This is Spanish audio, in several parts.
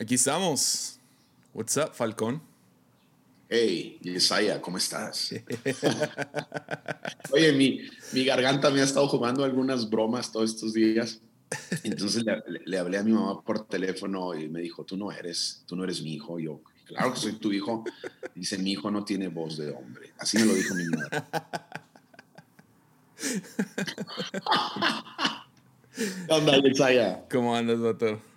Aquí estamos. What's up, Falcón? Hey, Yesaya, ¿cómo estás? Oye, mi, mi, garganta me ha estado jugando algunas bromas todos estos días. Entonces le, le, hablé a mi mamá por teléfono y me dijo, tú no eres, tú no eres mi hijo. yo, claro que soy tu hijo. Dice, mi hijo no tiene voz de hombre. Así me lo dijo mi madre. ¿Cómo andas, ¿Cómo andas, doctor?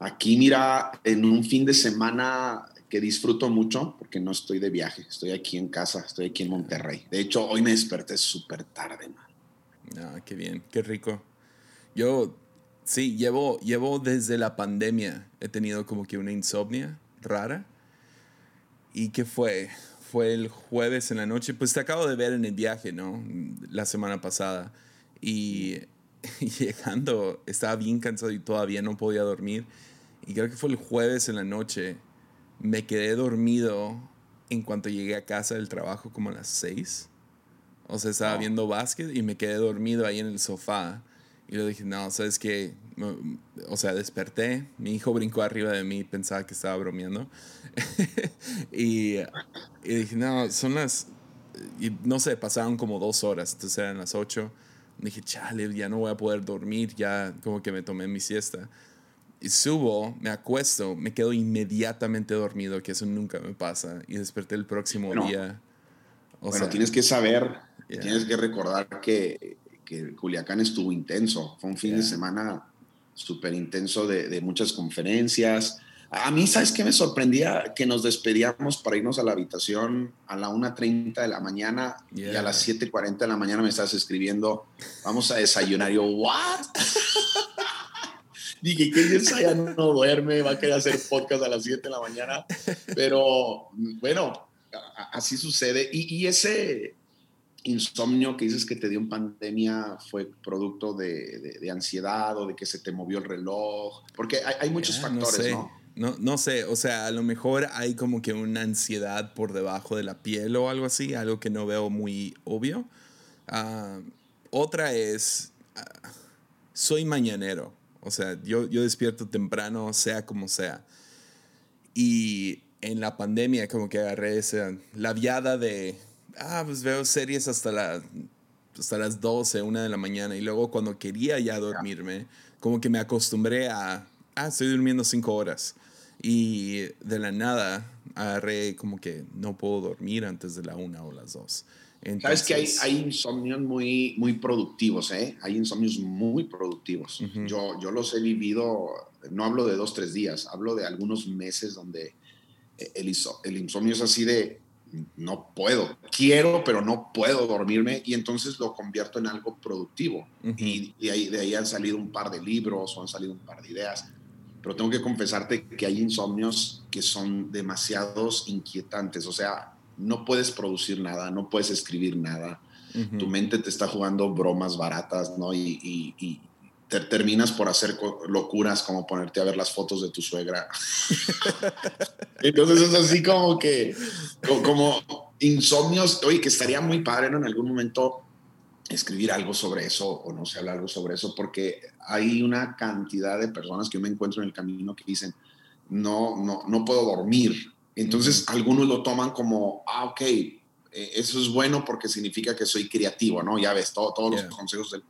Aquí, mira, en un fin de semana que disfruto mucho porque no estoy de viaje, estoy aquí en casa, estoy aquí en Monterrey. De hecho, hoy me desperté súper tarde, man. Ah, qué bien, qué rico. Yo, sí, llevo, llevo desde la pandemia, he tenido como que una insomnia rara. ¿Y qué fue? Fue el jueves en la noche, pues te acabo de ver en el viaje, ¿no? La semana pasada. Y llegando, estaba bien cansado y todavía no podía dormir y creo que fue el jueves en la noche, me quedé dormido en cuanto llegué a casa del trabajo como a las 6. O sea, estaba viendo básquet y me quedé dormido ahí en el sofá. Y le dije, no, ¿sabes qué? O sea, desperté, mi hijo brincó arriba de mí, pensaba que estaba bromeando. y, y, dije, no, son las... Y no sé, pasaron como dos horas, entonces eran las 8. Dije, chale, ya no voy a poder dormir, ya como que me tomé mi siesta y subo, me acuesto, me quedo inmediatamente dormido, que eso nunca me pasa, y desperté el próximo día. O bueno, tienes que saber, tienes que recordar que, que, Culiacán estuvo intenso, fue un fin de semana súper intenso de, de, muchas conferencias. A mí, ¿sabes qué me sorprendía? Que nos despedíamos para irnos a la habitación a la 1.30 de la mañana y a las 7.40 de la mañana me estás escribiendo, vamos a desayunar. Yo, ¿what? dije que ya no duerme, va a querer hacer podcast a las 7 de la mañana, pero bueno, así sucede. Y, ese insomnio que dices que te dio en pandemia fue producto de, de, ansiedad o de que se te movió el reloj, porque hay, muchos factores, ¿no? ¿no? No, sé, o sea, a lo mejor hay como que una ansiedad por debajo de la piel o algo así, algo que no veo muy obvio. Ah, otra es, ah, soy mañanero. O sea, yo, yo despierto temprano, sea como sea. Y en la pandemia como que agarré esa la viada de, ah, pues veo series hasta, la, hasta las 12, 1 de la mañana. Y luego cuando quería ya dormirme, como que me acostumbré a, ah, estoy durmiendo 5 horas. Y de la nada agarré como que no puedo dormir antes de la 1 o las 2. Sabes que hay, hay, insomnios muy, muy productivos, ¿eh? Hay insomnios muy productivos. yo, yo los he vivido, no hablo de dos, tres días, hablo de algunos meses donde el, el insomnio es así de, no puedo, quiero, pero no puedo dormirme y entonces lo convierto en algo productivo. Y de ahí, de ahí han salido un par de libros o han salido un par de ideas. Pero tengo que confesarte que hay insomnios que son demasiados inquietantes. O sea, no puedes producir nada, no puedes escribir nada. Tu mente te está jugando bromas baratas, ¿no? Y, te terminas por hacer locuras como ponerte a ver las fotos de tu suegra. Entonces es así como que, como, insomnios, oye, que estaría muy padre ¿no? en algún momento escribir algo sobre eso o no sé, hablar algo sobre eso, porque hay una cantidad de personas que yo me encuentro en el camino que dicen, no, no, no puedo dormir, entonces, algunos lo toman como, ah, ok, eh, eso es bueno porque significa que soy creativo, ¿no? Ya ves, todo, todos los consejos del,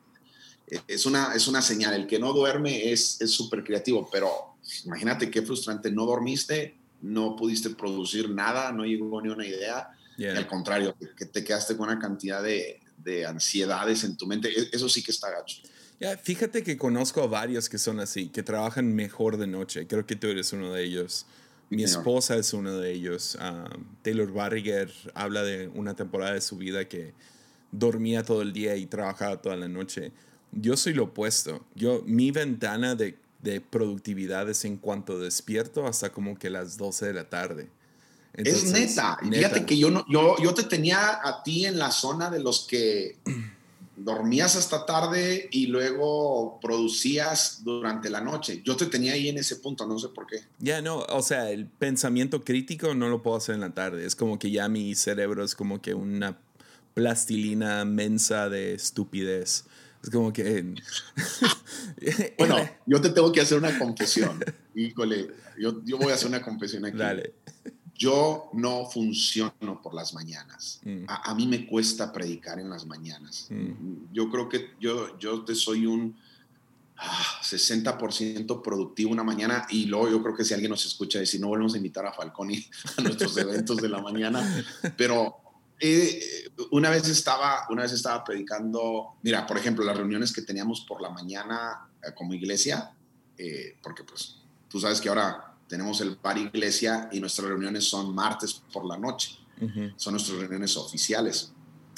eh, es, una, es una señal. El que no duerme es súper creativo, pero imagínate qué frustrante. No dormiste, no pudiste producir nada, no llegó ni una idea. Y al contrario, que te quedaste con una cantidad de, de ansiedades en tu mente. E, eso sí que está gacho. Ya, fíjate que conozco a varios que son así, que trabajan mejor de noche. Creo que tú eres uno de ellos. Mi esposa es uno de ellos. Ah, Taylor Barriger habla de una temporada de su vida que dormía todo el día y trabajaba toda la noche. Yo soy lo opuesto. Yo, mi ventana de, de productividad es en cuanto despierto hasta como que las 12 de la tarde. es neta. neta. Fíjate que yo, no, yo, yo te tenía a ti en la zona de los que dormías hasta tarde y luego producías durante la noche. Yo te tenía ahí en ese punto, no sé por qué. Ya, no, o sea, el pensamiento crítico no lo puedo hacer en la tarde. Es como que ya mi cerebro es como que una plastilina mensa de estupidez. Es como que... bueno, yo te tengo que hacer una confesión. Híjole, yo, yo voy a hacer una confesión aquí. Dale. Yo no funciono por las mañanas. Mm. A, mí me cuesta predicar en las mañanas. Mm. Yo creo que yo, yo te soy un 60% ah, productivo una mañana y luego yo creo que si alguien nos escucha si no volvemos a invitar a Falconi a nuestros eventos de la mañana, pero eh, una vez estaba una vez estaba predicando, mira, por ejemplo, las reuniones que teníamos por la mañana eh, como iglesia, eh, porque pues tú sabes que ahora tenemos el par iglesia y nuestras reuniones son martes por la noche. Son nuestras reuniones oficiales.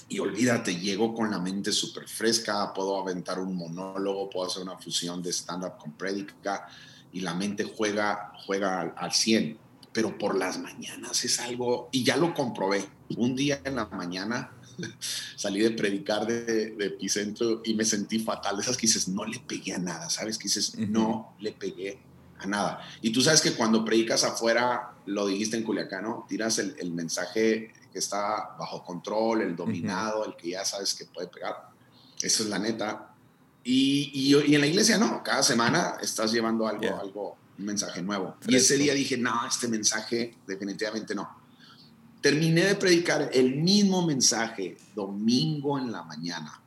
Y olvídate, llego con la mente súper fresca, puedo aventar un monólogo, puedo hacer una fusión de stand-up con prédica y la mente juega, juega al, 100. Pero por las mañanas es algo, y ya lo comprobé. Un día en la mañana salí de predicar de, de, Epicentro y me sentí fatal. De esas que dices, no le pegué a nada, ¿sabes? Que dices, no le pegué nada. Y tú sabes que cuando predicas afuera, lo dijiste en Culiacán, ¿no? Tiras el, el mensaje que está bajo control, el dominado, el que ya sabes que puede pegar. Eso es la neta. Y, y, en la iglesia no, cada semana estás llevando algo, algo un mensaje nuevo. Y ese día dije, no, este mensaje definitivamente no. Terminé de predicar el mismo mensaje domingo en la mañana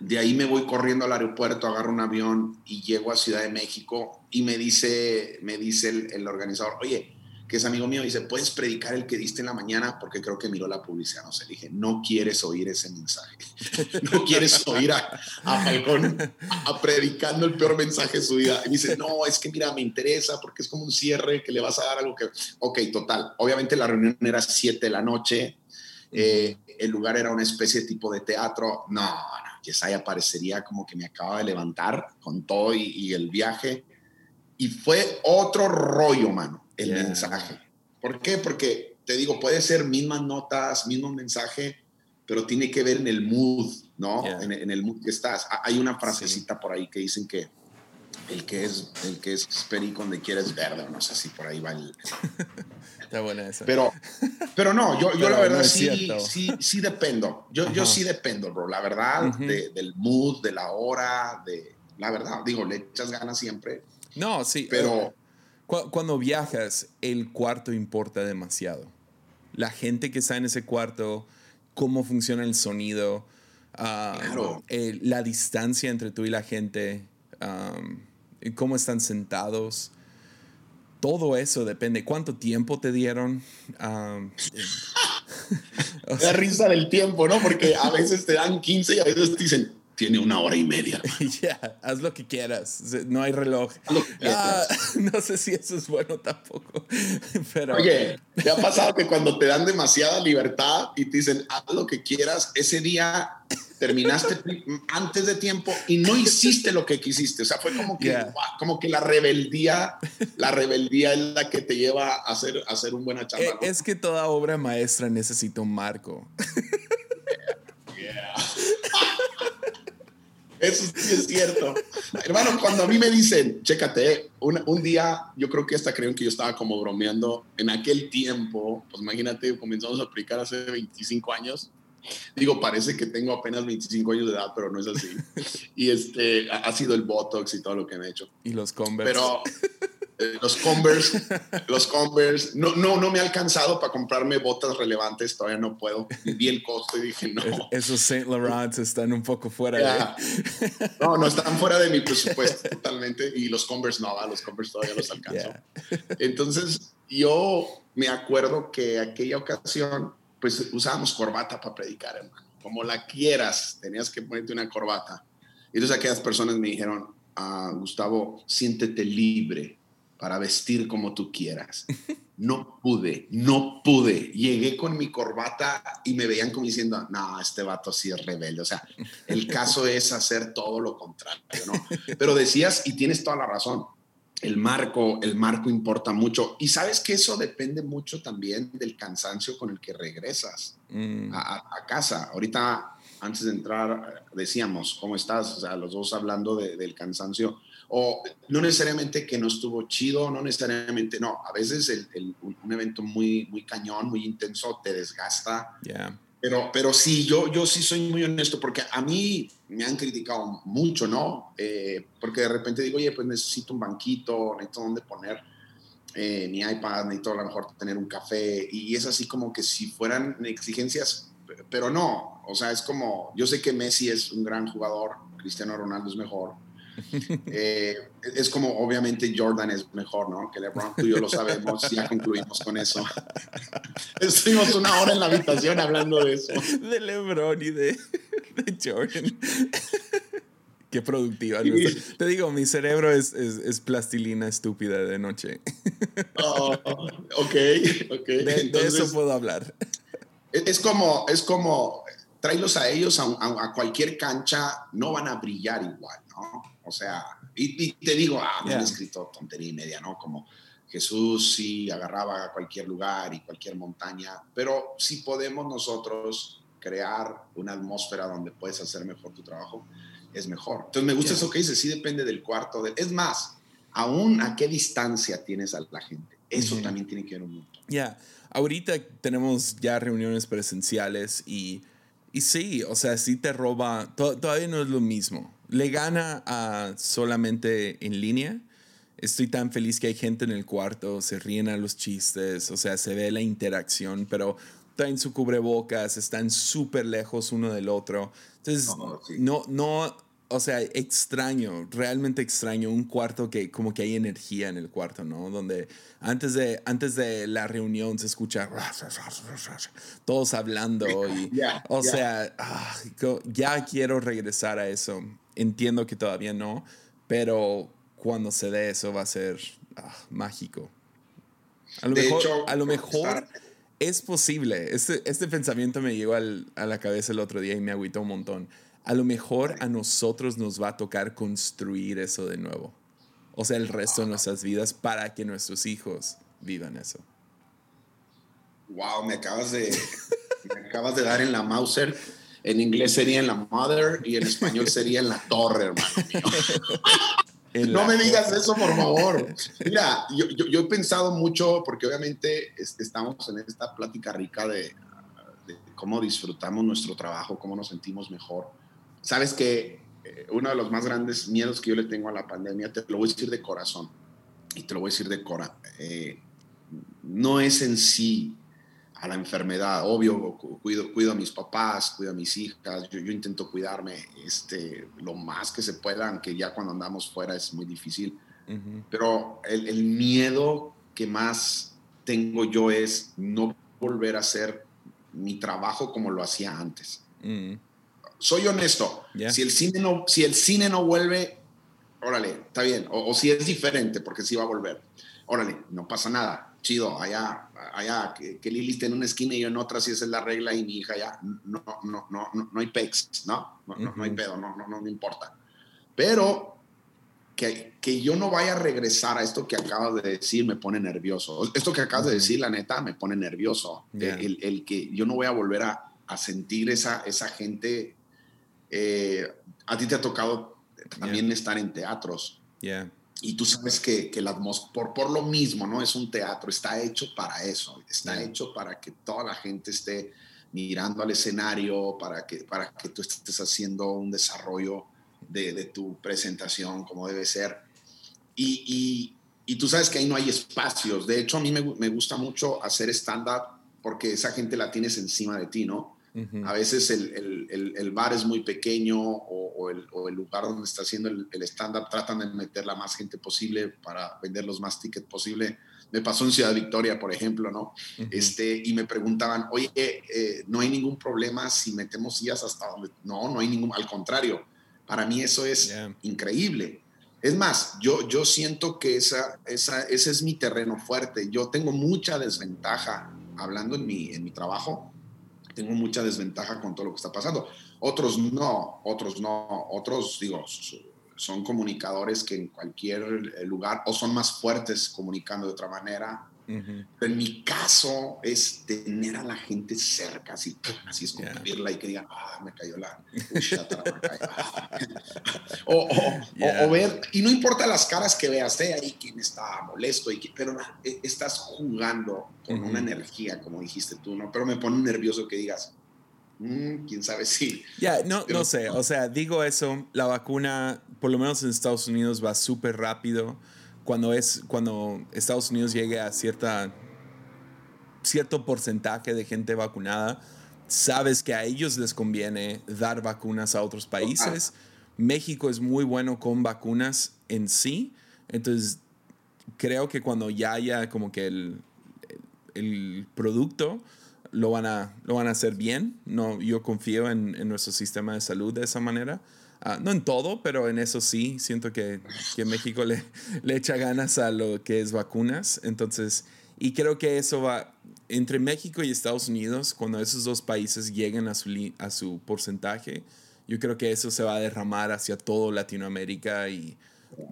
de ahí me voy corriendo al aeropuerto, agarro un avión y llego a Ciudad de México y me dice, me dice el, organizador, oye, que es amigo mío, dice, ¿puedes predicar el que diste en la mañana? Porque creo que miró la publicidad, no sé, dije, no quieres oír ese mensaje, no quieres oír a, a Falcón predicando el peor mensaje de su vida. Y dice, no, es que mira, me interesa porque es como un cierre que le vas a dar algo que, ok, total, obviamente la reunión era 7 de la noche, eh, el lugar era una especie de tipo de teatro, no, no Yesaya parecería como que me acaba de levantar con todo y, el viaje. Y fue otro rollo, mano, el mensaje. ¿Por qué? Porque te digo, puede ser mismas notas, mismo mensaje, pero tiene que ver en el mood, ¿no? En, el mood que estás. Hay una frasecita por ahí que dicen que el que es el que es perico donde quieres verde, no sé si por ahí va el, Está buena esa. Pero, pero no, yo, yo la verdad sí, sí, sí dependo. Yo, yo sí dependo, bro. La verdad, del mood, de la hora, de la verdad, digo, le echas ganas siempre. No, sí. Pero. Eh, cuando viajas, el cuarto importa demasiado. La gente que está en ese cuarto, cómo funciona el sonido, claro. la distancia entre tú y la gente, cómo están sentados todo eso depende. ¿Cuánto tiempo te dieron? Um, risa del tiempo, ¿no? Porque a veces te dan 15 y a veces te dicen, tiene una hora y media. Ya, haz lo que quieras. No hay reloj. Ah, no sé si eso es bueno tampoco. Pero... Oye, ¿te ha pasado que cuando te dan demasiada libertad y te dicen, haz lo que quieras, ese día terminaste antes de tiempo y no hiciste lo que quisiste. O sea, fue como que, como que la rebeldía, la rebeldía es la que te lleva a hacer, a hacer un buen chamba. Eh, es que toda obra maestra necesita un marco. Eso sí es cierto. Hermano, cuando a mí me dicen, chécate, un, un, día yo creo que hasta creen que yo estaba como bromeando. En aquel tiempo, pues imagínate, comenzamos a aplicar hace 25 años. Digo, parece que tengo apenas 25 años de edad, pero no es así. Y este, ha sido el Botox y todo lo que me he hecho. Y los Converse. Pero eh, los Converse, los Converse, no, no, no me ha alcanzado para comprarme botas relevantes, todavía no puedo. Vi el costo y dije, no. Esos Saint Laurent están un poco fuera de... No, no, están fuera de mi presupuesto totalmente. Y los Converse no, los Converse todavía los alcanzo. Entonces, yo me acuerdo que aquella ocasión pues usábamos corbata para predicar, hermano. Como la quieras, tenías que ponerte una corbata. Y entonces aquellas personas me dijeron, ah, Gustavo, siéntete libre para vestir como tú quieras. No pude, no pude. Llegué con mi corbata y me veían como diciendo, no, este vato sí es rebelde. O sea, el caso es hacer todo lo contrario, ¿no? Pero decías, y tienes toda la razón, el marco, el marco importa mucho. Y sabes que eso depende mucho también del cansancio con el que regresas mm. a, casa. Ahorita, antes de entrar, decíamos, ¿cómo estás? O sea, los dos hablando del cansancio. O no necesariamente que no estuvo chido, no necesariamente, no. A veces el, un evento muy, muy cañón, muy intenso, te desgasta. Pero, pero sí, yo, yo sí soy muy honesto porque a mí me han criticado mucho, ¿no? Eh, porque de repente digo, oye, pues necesito un banquito, necesito dónde poner eh, mi iPad, necesito a lo mejor tener un café. Y es así como que si fueran exigencias, pero no. O sea, es como, yo sé que Messi es un gran jugador, Cristiano Ronaldo es mejor, eh, es como, obviamente, Jordan es mejor, ¿no? Que LeBron, tú y yo lo sabemos, ya concluimos con eso. Estuvimos una hora en la habitación hablando de eso. De LeBron y de, Jordan. Qué productiva. Te digo, mi cerebro es, es, plastilina estúpida de noche. Oh, ok, ok. De, eso puedo hablar. Es como, es como, tráelos a ellos a, a, cualquier cancha, no van a brillar igual, ¿no? O sea, y, te digo, ah, me han escrito tontería y media, ¿no? Como Jesús sí agarraba a cualquier lugar y cualquier montaña, pero si podemos nosotros crear una atmósfera donde puedes hacer mejor tu trabajo, es mejor. Entonces me gusta eso que dices, sí depende del cuarto. es más, aún a qué distancia tienes a la gente. Eso también tiene que ver un montón. Ya, ahorita tenemos ya reuniones presenciales y, y sí, o sea, sí te roba, todavía no es lo mismo le gana a solamente en línea. Estoy tan feliz que hay gente en el cuarto, se ríen a los chistes, o sea, se ve la interacción, pero traen su cubrebocas, están súper lejos uno del otro. Entonces, no, no, o sea, extraño, realmente extraño un cuarto que como que hay energía en el cuarto, ¿no? Donde antes de, antes de la reunión se escucha todos hablando y, o sea, ah, ya quiero regresar a eso entiendo que todavía no, pero cuando se dé eso va a ser ah, mágico. A lo mejor, a lo mejor es posible. Este, este pensamiento me llegó al, a la cabeza el otro día y me agüitó un montón. A lo mejor a nosotros nos va a tocar construir eso de nuevo. O sea, el resto de nuestras vidas para que nuestros hijos vivan eso. Wow, me acabas de, me acabas de dar en la Mauser en inglés sería en la mother y en español sería en la torre, hermano no me digas eso, por favor. Mira, yo, he pensado mucho, porque obviamente estamos en esta plática rica de, cómo disfrutamos nuestro trabajo, cómo nos sentimos mejor. Sabes que eh, uno de los más grandes miedos que yo le tengo a la pandemia, te lo voy a decir de corazón, y te lo voy a decir de cora, eh, no es en sí a la enfermedad. Obvio, cuido, cuido a mis papás, cuido a mis hijas, yo, yo, intento cuidarme este, lo más que se pueda, aunque ya cuando andamos fuera es muy difícil. Pero el, el, miedo que más tengo yo es no volver a hacer mi trabajo como lo hacía antes. Soy honesto, si, el cine no, si el cine no vuelve, órale, está bien, o, o si es diferente, porque sí va a volver, órale, no pasa nada chido, allá, allá, que, que Lili esté en una esquina y yo en otra, si esa es la regla, y mi hija ya, no, no, no, no, no hay pex, ¿no? No, no, hay pedo, no, no, no, no importa. Pero que, que, yo no vaya a regresar a esto que acabas de decir me pone nervioso. Esto que acabas de decir, la neta, me pone nervioso. El, el, que yo no voy a volver a, a sentir esa, esa gente. Eh, a ti te ha tocado también estar en teatros. Yeah y tú sabes que, que la atmósfera, por, por lo mismo, ¿no? Es un teatro, está hecho para eso, está hecho para que toda la gente esté mirando al escenario, para que, para que tú estés haciendo un desarrollo de, de tu presentación como debe ser. Y, y, y, tú sabes que ahí no hay espacios. De hecho, a mí me, me gusta mucho hacer stand-up porque esa gente la tienes encima de ti, ¿no? A veces el, el, el, bar es muy pequeño o, el, o, el, lugar donde está haciendo el, stand-up tratan de meter la más gente posible para vender los más tickets posible. Me pasó en Ciudad Victoria, por ejemplo, ¿no? este, y me preguntaban, oye, eh, no hay ningún problema si metemos sillas hasta donde... No, no hay ningún... Al contrario, para mí eso es increíble. Es más, yo, yo siento que esa, esa, ese es mi terreno fuerte. Yo tengo mucha desventaja hablando en mi, en mi trabajo tengo mucha desventaja con todo lo que está pasando. Otros no, otros no, otros, digo, son comunicadores que en cualquier lugar o son más fuertes comunicando de otra manera. Pero en mi caso es tener a la gente cerca, así, así es yeah. y que digan, ah, me cayó la... o, o, o, ver, y no importa las caras que veas, ¿eh? ahí quien está molesto, y pero estás jugando con una energía, como dijiste tú, ¿no? Pero me pone nervioso que digas, mm, quién sabe si. Ya, no, no sé, o sea, digo eso, la vacuna, por lo menos en Estados Unidos, va súper rápido. Cuando, es, cuando Estados Unidos llegue a cierta, cierto porcentaje de gente vacunada, sabes que a ellos les conviene dar vacunas a otros países. México es muy bueno con vacunas en sí, entonces creo que cuando ya haya como que el, el producto, lo van a, lo van a hacer bien. No, yo confío en, en nuestro sistema de salud de esa manera. Ah, no en todo, pero en eso sí. Siento que, que México le, le echa ganas a lo que es vacunas. Entonces, y creo que eso va entre México y Estados Unidos, cuando esos dos países lleguen a su, a su porcentaje, yo creo que eso se va a derramar hacia todo Latinoamérica y,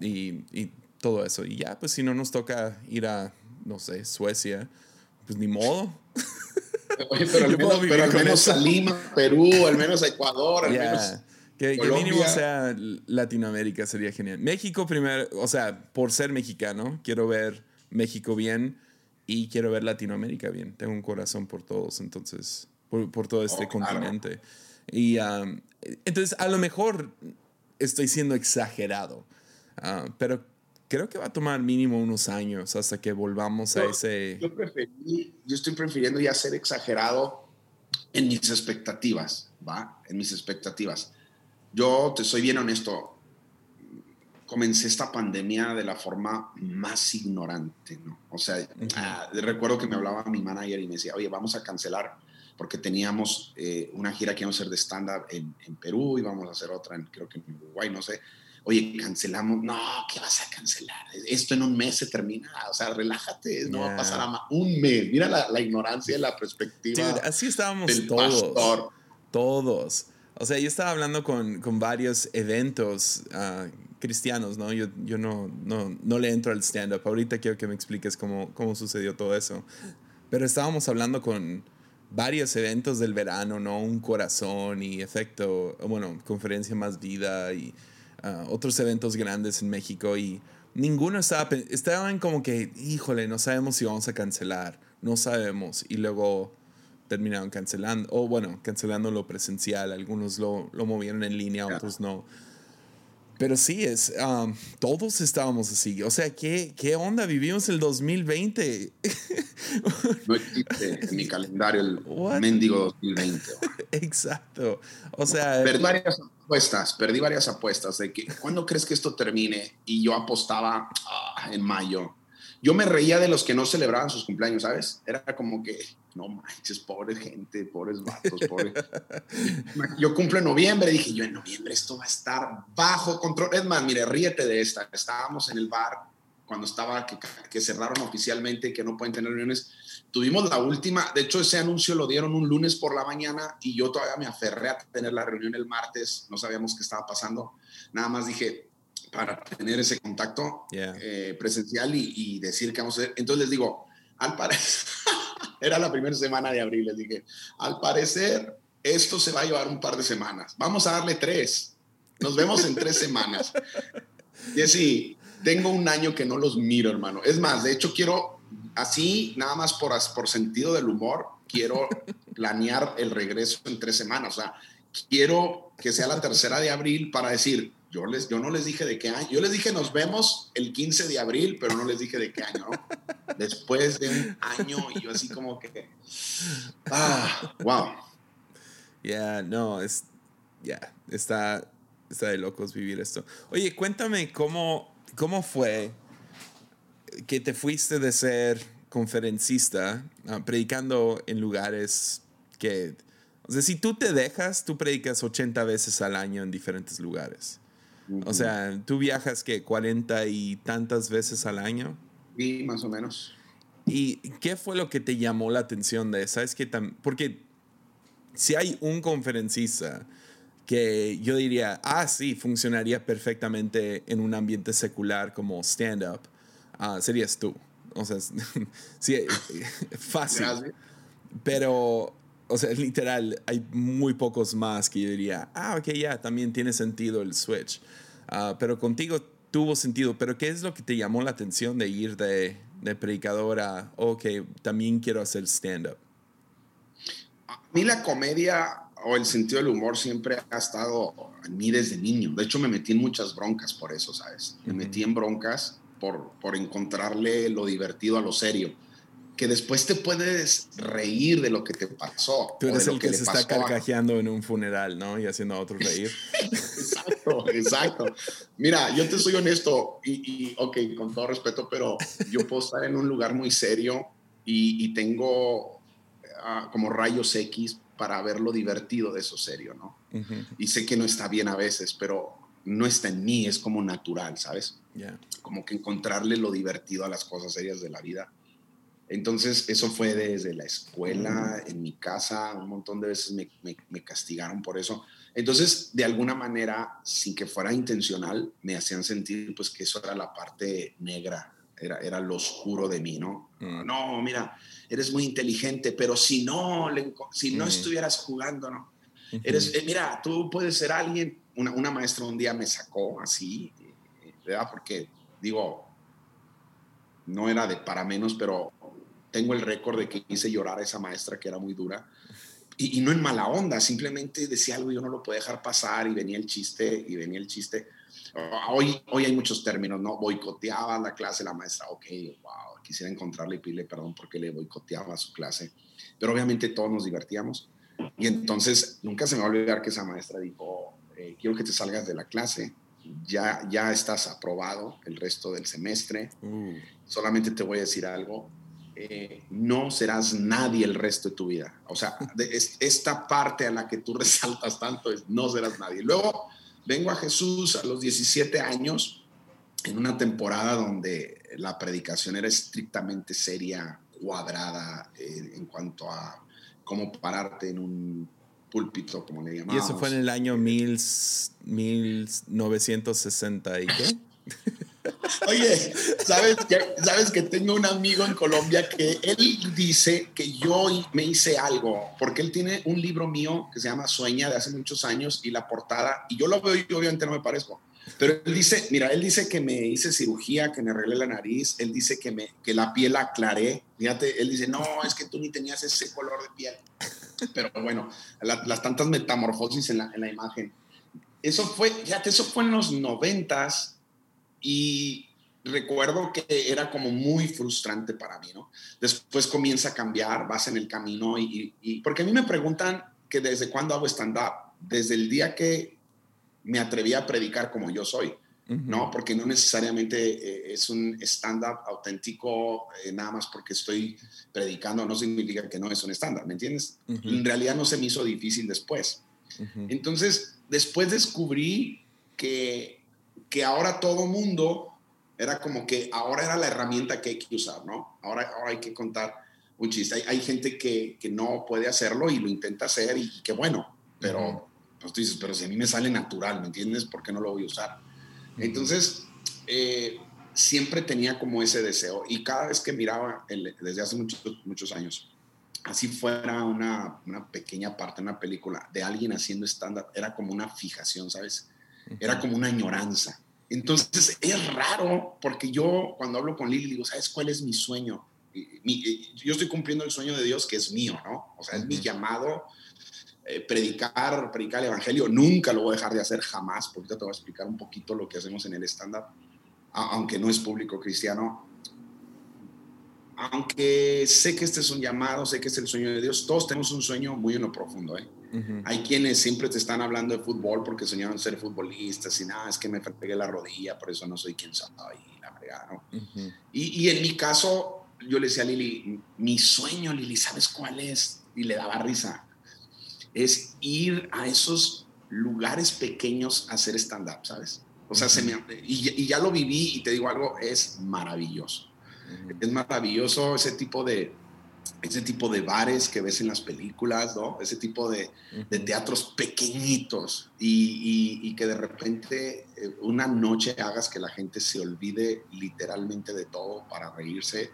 y, y todo eso. Y ya, pues si no nos toca ir a, no sé, Suecia, pues ni modo. pero al menos, a Lima, Perú, al menos a Ecuador, al menos. Que, que, mínimo sea Latinoamérica sería genial. México primero, o sea, por ser mexicano, quiero ver México bien y quiero ver Latinoamérica bien. Tengo un corazón por todos, entonces, por, por todo este oh, continente. Y um, entonces, a lo mejor estoy siendo exagerado, uh, pero creo que va a tomar mínimo unos años hasta que volvamos a ese... Yo, preferí, yo estoy prefiriendo ya ser exagerado en mis expectativas, ¿va? En mis expectativas. Yo te soy bien honesto, comencé esta pandemia de la forma más ignorante, ¿no? O sea, ah, recuerdo que me hablaba mi manager y me decía, oye, vamos a cancelar porque teníamos eh, una gira que íbamos a hacer de stand-up en, en, Perú y vamos a hacer otra, en, creo que en Uruguay, no sé oye, cancelamos, no, ¿qué vas a cancelar? Esto en un mes se termina, o sea, relájate, no va a pasar a un mes. Mira la, la ignorancia, la perspectiva. así estábamos todos. Todos. O sea, yo estaba hablando con, con varios eventos uh, cristianos, ¿no? Yo, yo no, no, no le entro al stand-up. Ahorita quiero que me expliques cómo, cómo sucedió todo eso. Pero estábamos hablando con varios eventos del verano, ¿no? Un corazón y efecto, bueno, conferencia más vida y otros eventos grandes en México y ninguno estaba, estaban como que, híjole, no sabemos si vamos a cancelar, no sabemos. Y luego terminaron cancelando, o bueno, cancelando lo presencial, algunos lo, lo movieron en línea, otros no. Pero sí, es, um, todos estábamos así. O sea, ¿qué, qué onda? Vivimos el 2020. no existe en mi calendario el mendigo 2020. Exacto. O sea... Perdí varias apuestas, perdí varias apuestas de que, ¿cuándo crees que esto termine? Y yo apostaba ah, en mayo yo me reía de los que no celebraban sus cumpleaños, ¿sabes? Era como que, no manches, pobre gente, pobres vatos, pobre. yo cumplo en noviembre, dije yo en noviembre esto va a estar bajo control. Es más, mire, ríete de esta. Estábamos en el bar cuando estaba que, que cerraron oficialmente, que no pueden tener reuniones. Tuvimos la última, de hecho ese anuncio lo dieron un lunes por la mañana y yo todavía me aferré a tener la reunión el martes, no sabíamos qué estaba pasando. Nada más dije, para tener ese contacto eh, presencial y, decir que vamos a hacer. Entonces les digo, al parecer, era la primera semana de abril, les dije, al parecer esto se va a llevar un par de semanas. Vamos a darle tres. Nos vemos en tres semanas. Y así, tengo un año que no los miro, hermano. Es más, de hecho quiero, así, nada más por, por sentido del humor, quiero planear el regreso en tres semanas. O sea, quiero que sea la tercera de abril para decir, yo, les, yo no les dije de qué año. Yo les dije nos vemos el 15 de abril, pero no les dije de qué año, Después de un año y yo así como que... Ah, wow. Ya, no, es... Ya, está, está de locos vivir esto. Oye, cuéntame cómo, cómo fue que te fuiste de ser conferencista, ah, predicando en lugares que... O sea, si tú te dejas, tú predicas 80 veces al año en diferentes lugares. O sea, ¿tú viajas que 40 y tantas veces al año? Sí, más o menos. ¿Y qué fue lo que te llamó la atención de ¿Sabes qué? Porque si hay un conferencista que yo diría, ah, sí, funcionaría perfectamente en un ambiente secular como stand-up, uh, serías tú. O sea, sí, fácil. Pero o sea, literal, hay muy pocos más que yo diría, ah, ok, ya, también tiene sentido el switch. Ah, pero contigo tuvo sentido. Pero ¿qué es lo que te llamó la atención de ir de, de predicador a, ok, también quiero hacer stand-up? A mí la comedia, o el sentido del humor siempre ha estado en mí desde niño. De hecho, me metí en muchas broncas por eso, ¿sabes? Me metí en broncas por, por encontrarle lo divertido a lo serio. Que después te puedes reír de lo que te pasó. Tú eres el que, se está carcajeando en un funeral, ¿no? Y haciendo a otros reír. exacto, exacto. Mira, yo te soy honesto y, y, ok, con todo respeto, pero yo puedo estar en un lugar muy serio y, y tengo uh, como rayos X para ver lo divertido de eso serio, ¿no? Y sé que no está bien a veces, pero no está en mí, es como natural, ¿sabes? Como que encontrarle lo divertido a las cosas serias de la vida. Entonces, eso fue desde la escuela, en mi casa, un montón de veces me, me, castigaron por eso. Entonces, de alguna manera, sin que fuera intencional, me hacían sentir pues que eso era la parte negra, era, era lo oscuro de mí, ¿no? Mm. No, mira, eres muy inteligente, pero si no, si no estuvieras jugando, ¿no? Eres, eh, mira, tú puedes ser alguien. Una, una, maestra un día me sacó así, ¿verdad? Porque digo, no era de para menos, pero tengo el récord de que hice llorar a esa maestra que era muy dura. Y, y, no en mala onda, simplemente decía algo y yo no lo podía dejar pasar y venía el chiste y venía el chiste. Hoy, hoy hay muchos términos, ¿no? Boicoteaba la clase la maestra, ok, wow, quisiera encontrarle y pedirle perdón porque le boicoteaba a su clase, pero obviamente todos nos divertíamos. Y entonces nunca se me va a olvidar que esa maestra dijo, eh, quiero que te salgas de la clase, ya, ya estás aprobado el resto del semestre, uh. solamente te voy a decir algo, eh, no serás nadie el resto de tu vida. O sea, de, esta parte a la que tú resaltas tanto es no serás nadie. Luego vengo a Jesús a los 17 años en una temporada donde la predicación era estrictamente seria, cuadrada eh, en cuanto a cómo pararte en un púlpito, como le llamamos. ¿Y eso fue en el año mil, 1960 y qué? Oye, ¿sabes que, ¿sabes que tengo un amigo en Colombia que él dice que yo me hice algo? Porque él tiene un libro mío que se llama Sueña de hace muchos años y la portada, y yo lo veo y obviamente no me parezco. Pero él dice, mira, él dice que me hice cirugía, que me arreglé la nariz, él dice que, me, que la piel aclaré. Fíjate, él dice, no, es que tú ni tenías ese color de piel. Pero bueno, las tantas metamorfosis en la, en la imagen. Eso fue, fíjate, eso fue en los noventas y recuerdo que era como muy frustrante para mí, ¿no? Después comienza a cambiar, vas en el camino y, y porque a mí me preguntan que desde cuándo hago stand-up. Desde el día que me atreví a predicar como yo soy, ¿no? Porque no necesariamente eh, es un stand-up auténtico, eh, nada más porque estoy predicando, no significa que no es un stand-up, ¿me entiendes? En realidad no se me hizo difícil después. Entonces, después descubrí que, que ahora todo mundo era como que ahora era la herramienta que hay que usar, ¿no? Ahora, ahora hay que contar un chiste. Hay, hay gente que, que, no puede hacerlo y lo intenta hacer y, qué bueno, pero pues tú dices, pero si a mí me sale natural, ¿me entiendes? ¿Por qué no lo voy a usar? Entonces, eh, siempre tenía como ese deseo y cada vez que miraba, desde hace muchos, muchos años, así fuera una, una pequeña parte, una película de alguien haciendo stand-up, era como una fijación, ¿sabes? Era como una añoranza. Entonces, es raro porque yo cuando hablo con Lili digo, ¿sabes cuál es mi sueño? yo estoy cumpliendo el sueño de Dios que es mío, ¿no? O sea, es mi llamado eh, predicar, predicar el evangelio, nunca lo voy a dejar de hacer jamás, porque ahorita te voy a explicar un poquito lo que hacemos en el stand-up, aunque no es público cristiano. Aunque sé que este es un llamado, sé que es el sueño de Dios, todos tenemos un sueño muy en lo profundo. ¿eh? Hay quienes siempre te están hablando de fútbol porque soñaron ser futbolistas y nada, es que me pegué la rodilla, por eso no soy quien soy, la fregada, y, y en mi caso, yo le decía a Lili, mi sueño, Lili, ¿sabes cuál es? Y le daba risa es ir a esos lugares pequeños a hacer stand-up, ¿sabes? O sea, se me, y, ya lo viví y te digo algo, es maravilloso. Es maravilloso ese tipo de, ese tipo de bares que ves en las películas, ¿no? Ese tipo de, de teatros pequeñitos y, y, que de repente eh, una noche hagas que la gente se olvide literalmente de todo para reírse.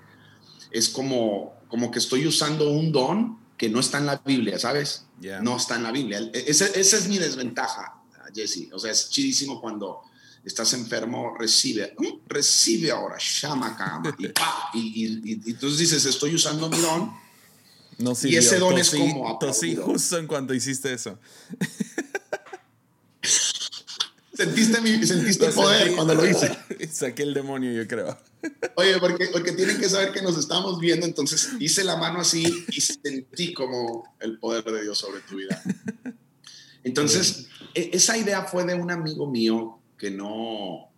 Es como, como que estoy usando un don que no está en la Biblia, ¿sabes? No está en la Biblia. E, esa, es mi desventaja, Jesse. O sea, es chidísimo cuando estás enfermo, recibe, recibe ahora, llama cama, y, y, y, entonces dices, estoy usando mi don, No y ese don es como tosí justo en cuanto hiciste eso. sentiste mi sentiste poder cuando lo hice. Saqué el demonio, yo creo. Oye, porque, porque tienen que saber que nos estamos viendo, entonces hice la mano así y sentí como el poder de Dios sobre tu vida. Entonces, e, esa idea fue de un amigo mío que no,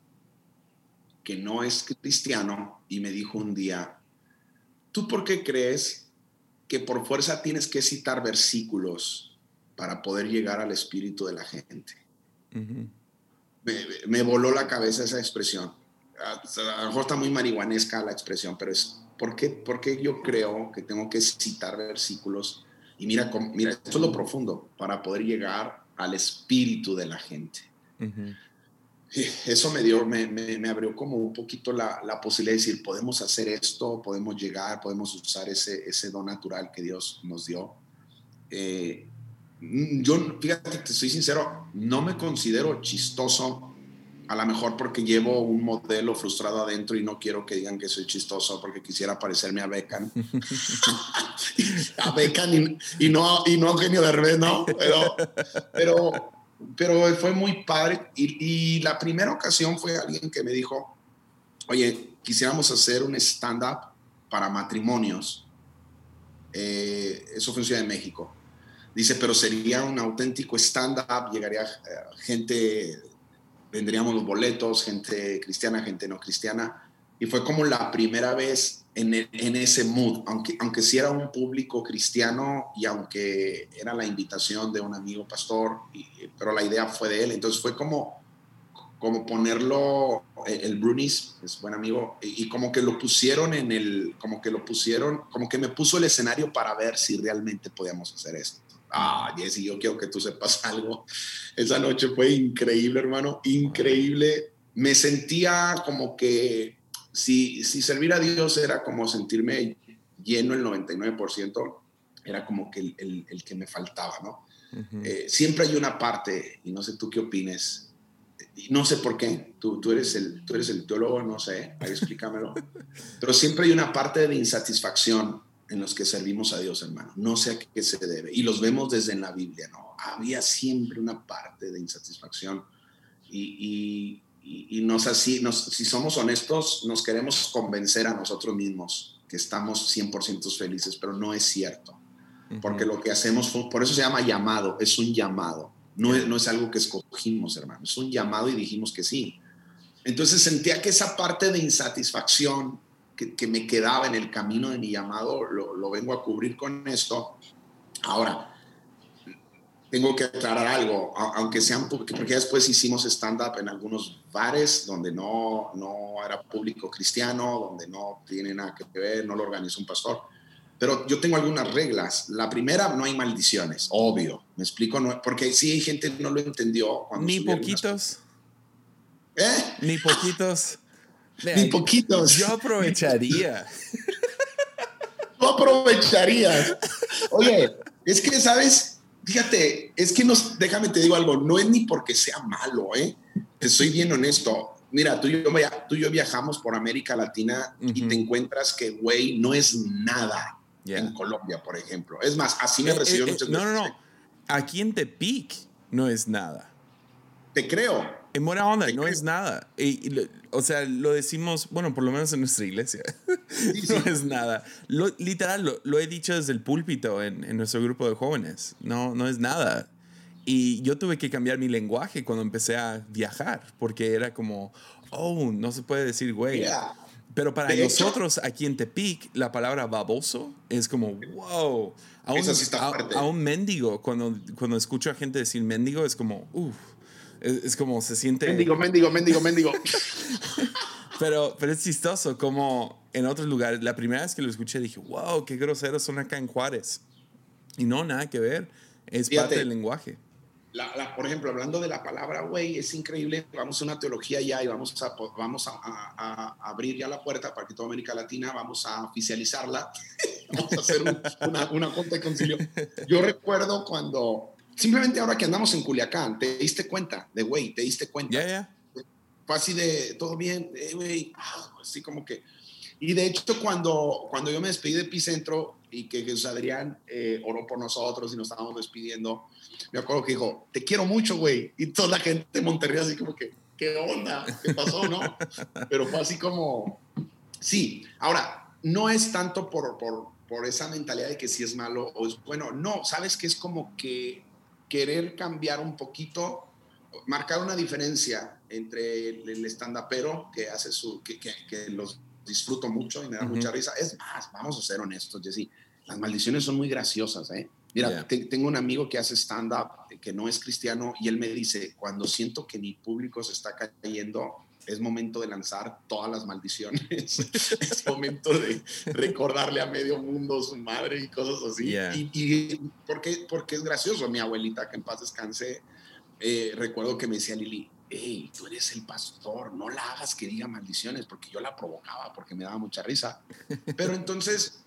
que no es cristiano y me dijo un día, ¿tú por qué crees que por fuerza tienes que citar versículos para poder llegar al espíritu de la gente? me, voló la cabeza esa expresión. A lo mejor está muy marihuanesca la expresión, pero es ¿por qué, porque yo creo que tengo que citar versículos? Y mira, mira, esto es lo profundo, para poder llegar al espíritu de la gente. Eso me dio, me, me, abrió como un poquito la, la, posibilidad de decir, podemos hacer esto, podemos llegar, podemos usar ese, ese don natural que Dios nos dio. Eh, Mm, yo, fíjate, te soy sincero, no me considero chistoso, a lo mejor porque llevo un modelo frustrado adentro y no quiero que digan que soy chistoso porque quisiera parecerme a Beckham. a Beckham y, no, y no a Eugenio Derbez, ¿no? Pero, pero, pero fue muy padre. Y, la primera ocasión fue alguien que me dijo, oye, quisiéramos hacer un stand-up para matrimonios. Eh, eso fue en Ciudad de México Dice, pero sería un auténtico stand-up, llegaría eh, gente, vendríamos los boletos, gente cristiana, gente no cristiana. Y fue como la primera vez en, en ese mood, aunque, aunque sí era un público cristiano y aunque era la invitación de un amigo pastor, pero la idea fue de él. Entonces fue como, como ponerlo, eh, el Brunis, es buen amigo, y, y, como que lo pusieron en el, como que lo pusieron, como que me puso el escenario para ver si realmente podíamos hacer esto ah, Jesse, yo quiero que tú sepas algo. Esa noche fue increíble, hermano, increíble. Me sentía como que si, si servir a Dios era como sentirme lleno el 99%, era como que el, el, que me faltaba, ¿no? Eh, siempre hay una parte, y no sé tú qué opines, y no sé por qué, tú, tú, eres el, tú eres el teólogo, no sé, ahí explícamelo, pero siempre hay una parte de insatisfacción en los que servimos a Dios, hermano. No sé a qué se debe. Y los vemos desde en la Biblia, ¿no? Había siempre una parte de insatisfacción. Y, y, nos así, nos, si somos honestos, nos queremos convencer a nosotros mismos que estamos 100% felices, pero no es cierto. Porque lo que hacemos, por eso se llama llamado, es un llamado. No es, no es algo que escogimos, hermano. Es un llamado y dijimos que sí. Entonces sentía que esa parte de insatisfacción que, me quedaba en el camino de mi llamado, lo, vengo a cubrir con esto. Ahora, tengo que aclarar algo, aunque sean, porque después hicimos stand-up en algunos bares donde no, no era público cristiano, donde no tiene nada que ver, no lo organiza un pastor. Pero yo tengo algunas reglas. La primera, no hay maldiciones, obvio. Me explico, no, porque sí hay gente que no lo entendió. Ni poquitos. ¿Eh? Ni poquitos. Ni poquitos. Yo aprovecharía. Tú aprovecharías. Oye, es que, ¿sabes? Fíjate, es que nos, déjame te digo algo, no es ni porque sea malo, ¿eh? Te soy bien honesto. Mira, tú y yo, tú y yo viajamos por América Latina y te encuentras que, güey, no es nada en Colombia, por ejemplo. Es más, así me eh, recibió eh, No, no, no. Aquí en Tepic no es nada. Te creo. En buena onda, no es nada. Y, o sea, lo decimos, bueno, por lo menos en nuestra iglesia. no es nada. literal, lo, he dicho desde el púlpito en, en, nuestro grupo de jóvenes. No, no es nada. Y yo tuve que cambiar mi lenguaje cuando empecé a viajar, porque era como, oh, no se puede decir güey. Pero para nosotros aquí en Tepic, la palabra baboso es como, wow. A un, a, un mendigo, cuando, cuando escucho a gente decir mendigo, es como, uff es, como se siente. Mendigo, mendigo, mendigo, mendigo. pero, pero es chistoso, como en otros lugares. La primera vez que lo escuché dije, wow, qué groseros son acá en Juárez. Y no, nada que ver. Es parte del lenguaje. La, por ejemplo, hablando de la palabra güey, es increíble. Vamos a una teología ya y vamos a, vamos a, abrir ya la puerta para que toda América Latina vamos a oficializarla. vamos a hacer una, una junta de concilio. Yo recuerdo cuando Simplemente ahora que andamos en Culiacán, te diste cuenta de güey, te diste cuenta. fue así de, todo bien, eh, güey, ah, así como que... Y de hecho, cuando, cuando yo me despedí de Epicentro y que Jesús Adrián eh, oró por nosotros y nos estábamos despidiendo, me acuerdo que dijo, te quiero mucho, güey. Y toda la gente de Monterrey así como que, ¿qué onda? ¿Qué pasó, no? Pero fue así como, sí. Ahora, no es tanto por, por, por esa mentalidad de que si es malo o es bueno. No, sabes que es como que querer cambiar un poquito, marcar una diferencia entre el, el stand-upero que hace su, que, que, que, los disfruto mucho y me da mucha risa. Es más, vamos a ser honestos, Jesse, las maldiciones son muy graciosas, ¿eh? Mira, yeah. te, tengo un amigo que hace stand-up, que no es cristiano, y él me dice, cuando siento que mi público se está cayendo, es momento de lanzar todas las maldiciones. es momento de recordarle a medio mundo su madre y cosas así. Yeah. Y, y porque, porque es gracioso. Mi abuelita, que en paz descanse, eh, recuerdo que me decía Lili, hey, tú eres el pastor, no la hagas que diga maldiciones, porque yo la provocaba, porque me daba mucha risa. Pero entonces,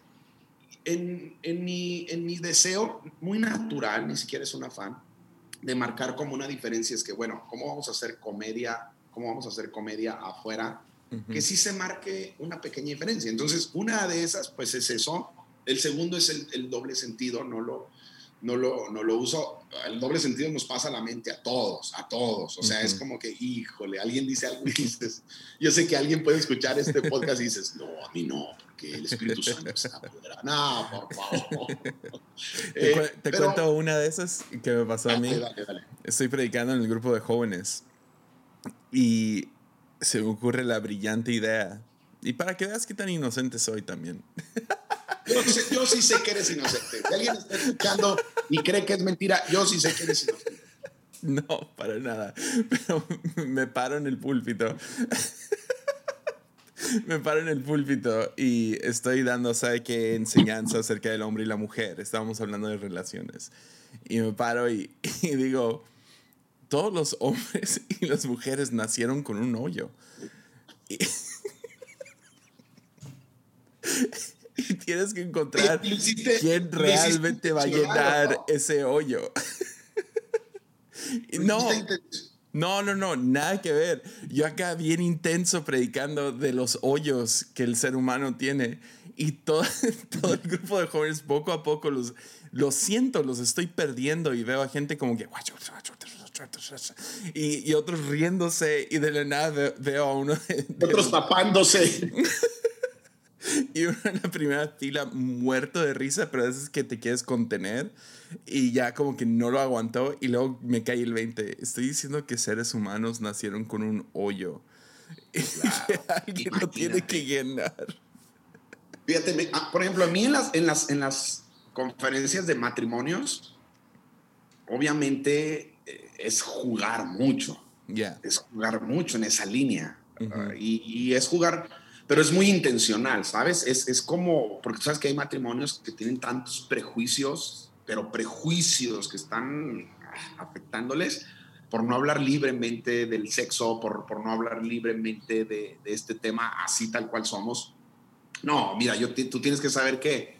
en, en, mi, en mi deseo muy natural, ni siquiera es un afán, de marcar como una diferencia, es que, bueno, ¿cómo vamos a hacer comedia cómo vamos a hacer comedia afuera, uh -huh. que sí se marque una pequeña diferencia. Entonces, una de esas, pues es eso. El segundo es el, el doble sentido, no lo, no, lo, no lo uso. El doble sentido nos pasa a la mente a todos, a todos. O sea, uh -huh. es como que, híjole, alguien dice algo y dices, yo sé que alguien puede escuchar este podcast y dices, no, a mí no, porque el Espíritu Santo está apoderado. No, por favor. te, eh, te pero, cuento una de esas que me pasó a mí. Dale, dale. Estoy predicando en el grupo de jóvenes y se me ocurre la brillante idea. Y para que veas qué tan inocente soy también. Yo, yo, sí sé que eres inocente. Si alguien está escuchando y cree que es mentira, yo sí sé que eres inocente. No, para nada. Pero me paro en el púlpito. me paro en el púlpito y estoy dando, ¿sabe qué? Enseñanza acerca del hombre y la mujer. Estábamos hablando de relaciones. Y me paro y, y digo todos los hombres y las mujeres nacieron con un hoyo. Y, y tienes que encontrar quién realmente va a llenar ese hoyo. no, no, no, no, nada que ver. Yo acá bien intenso predicando de los hoyos que el ser humano tiene y todo, todo el grupo de jóvenes poco a poco los, los siento, los estoy perdiendo y veo a gente como que y, y, otros riéndose y de la nada veo, a uno de, de otros tapándose. Y uno en la primera fila muerto de risa pero a veces que te quieres contener y ya como que no lo aguantó y luego me cae el 20 estoy diciendo que seres humanos nacieron con un hoyo. Claro, y que alguien imagínate. lo tiene que llenar. Fíjate me, ah, por ejemplo a mí en las, en las, en las conferencias de matrimonios obviamente es jugar mucho. Yeah. Es jugar mucho en esa línea. Uh -huh. uh, y, y, es jugar, pero es muy intencional, ¿sabes? Es, es como, porque sabes que hay matrimonios que tienen tantos prejuicios, pero prejuicios que están afectándoles por no hablar libremente del sexo, por, por no hablar libremente de, de, este tema así tal cual somos. No, mira, yo tú tienes que saber que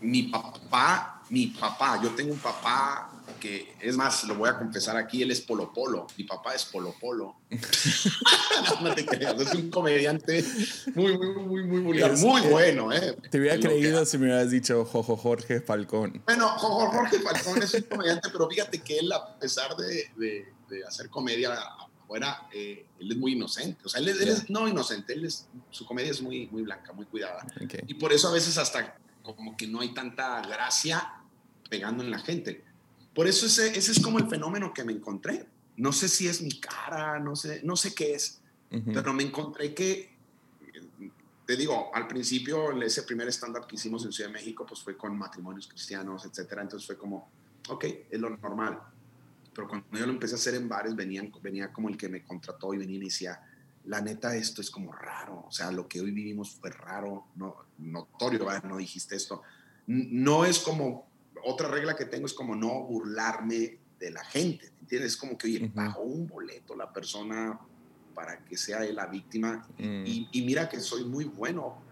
mi papá, mi papá, yo tengo un papá que es más, lo voy a confesar aquí, él es Polo Polo, mi papá es Polo Polo. no, no, te creas, es un comediante muy, muy, muy, muy vulgar, muy bueno, ¿eh? Te hubiera creído si me hubieras dicho Jojo Jorge Falcón. Bueno, Jojo Jorge Falcón es un comediante, pero fíjate que él, a pesar de, de, de hacer comedia afuera, eh, él es muy inocente, o sea, él, es, yeah. él es no inocente, él es, su comedia es muy, muy blanca, muy cuidada. Okay. Y por eso a veces hasta como que no hay tanta gracia pegando en la gente por eso ese, ese es como el fenómeno que me encontré. No sé si es mi cara, no sé, no sé qué es, uh -huh. pero me encontré que, te digo, al principio ese primer stand-up que hicimos en Ciudad de México, pues fue con matrimonios cristianos, etcétera. Entonces fue como, ok, es lo normal. Pero cuando yo lo empecé a hacer en bares, venían, venía como el que me contrató y venía y me decía, la neta, esto es como raro. O sea, lo que hoy vivimos fue raro, no, notorio, ¿verdad? no dijiste esto. No es como otra regla que tengo es como no burlarme de la gente, ¿entiendes? Es como que, oye, uh -huh. pagó un boleto la persona para que sea la víctima -huh. y, y, mira que soy muy bueno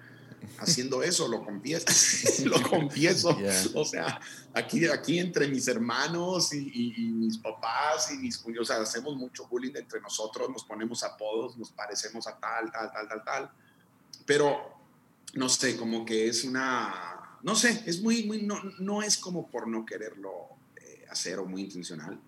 haciendo eso, lo confieso, lo confieso. O sea, aquí, aquí entre mis hermanos y, mis papás y mis o sea, hacemos mucho bullying entre nosotros, nos ponemos apodos, nos parecemos a tal, tal, tal, tal, tal. Pero, no sé, como que es una, no sé, es muy, muy, no, no es como por no quererlo eh, hacer o muy intencional.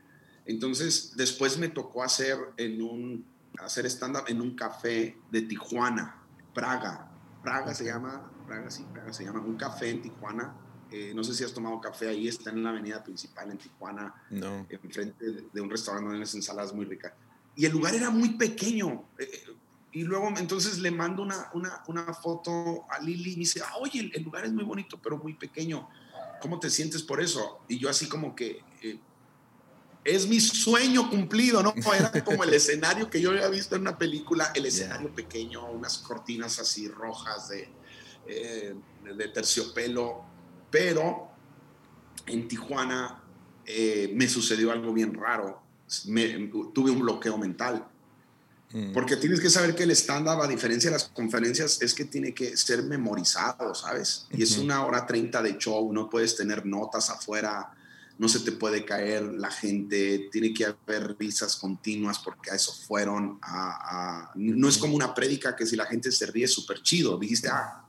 Entonces, después me tocó hacer en un, hacer stand-up en un café de Tijuana, Praga, Praga se llama, Praga sí, Praga se llama, un café en Tijuana. Eh, no sé si has tomado café ahí, está en la avenida principal en Tijuana, no. enfrente de, un restaurante donde las ensaladas muy ricas. Y el lugar era muy pequeño. Eh, y luego entonces le mando una, una, una, foto a Lili y me dice, ah, oye, el, lugar es muy bonito, pero muy pequeño. ¿Cómo te sientes por eso? Y yo así como que, es mi sueño cumplido, ¿no? Era como el escenario que yo había visto en una película, el escenario pequeño, unas cortinas así rojas de, eh, de terciopelo, pero en Tijuana eh, me sucedió algo bien raro, me, tuve un bloqueo mental. Mm. Porque tienes que saber que el stand-up, a diferencia de las conferencias, es que tiene que ser memorizado, ¿sabes? Y es una hora treinta de show, no puedes tener notas afuera, no se te puede caer la gente, tiene que haber risas continuas porque a eso fueron. A, no es como una prédica que si la gente se ríe súper chido, dijiste, ah,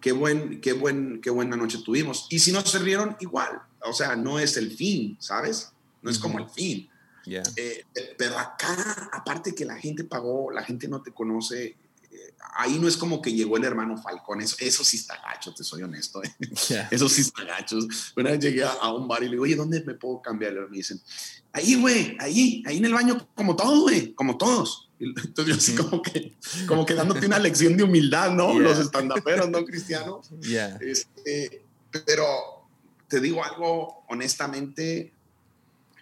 qué, buen, qué, buen, qué buena noche tuvimos. Y si no se rieron, igual. O sea, no es el fin, ¿sabes? No es como el fin. Eh, pero acá, aparte que la gente pagó, la gente no te conoce, ahí no es como que llegó el hermano Falcón, eso, eso sí está gacho, te soy honesto. ¿eh? Eso sí está gacho. Una vez llegué a, un bar y le digo, oye, ¿dónde me puedo cambiar? Y me dicen, ahí, güey, ahí, ahí en el baño, como todos, güey, como todos. Entonces yo así como que, como que dándote una lección de humildad, ¿no? Los estandaperos, ¿no, cristianos? Este, pero te digo algo, honestamente,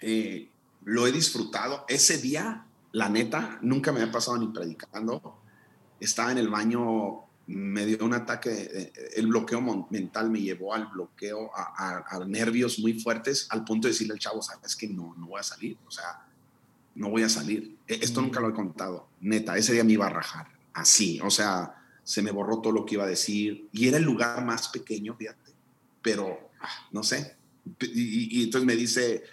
eh, lo he disfrutado. Ese día, la neta, nunca me ha pasado ni predicando estaba en el baño, me dio un ataque, el bloqueo mental me llevó al bloqueo, a, nervios muy fuertes, al punto de decirle al chavo, sabes que no, no voy a salir, o sea, no voy a salir. E, esto nunca lo he contado, neta, ese día me iba a rajar, así, o sea, se me borró todo lo que iba a decir, y era el lugar más pequeño, fíjate, pero, ah, no sé, y entonces me dice,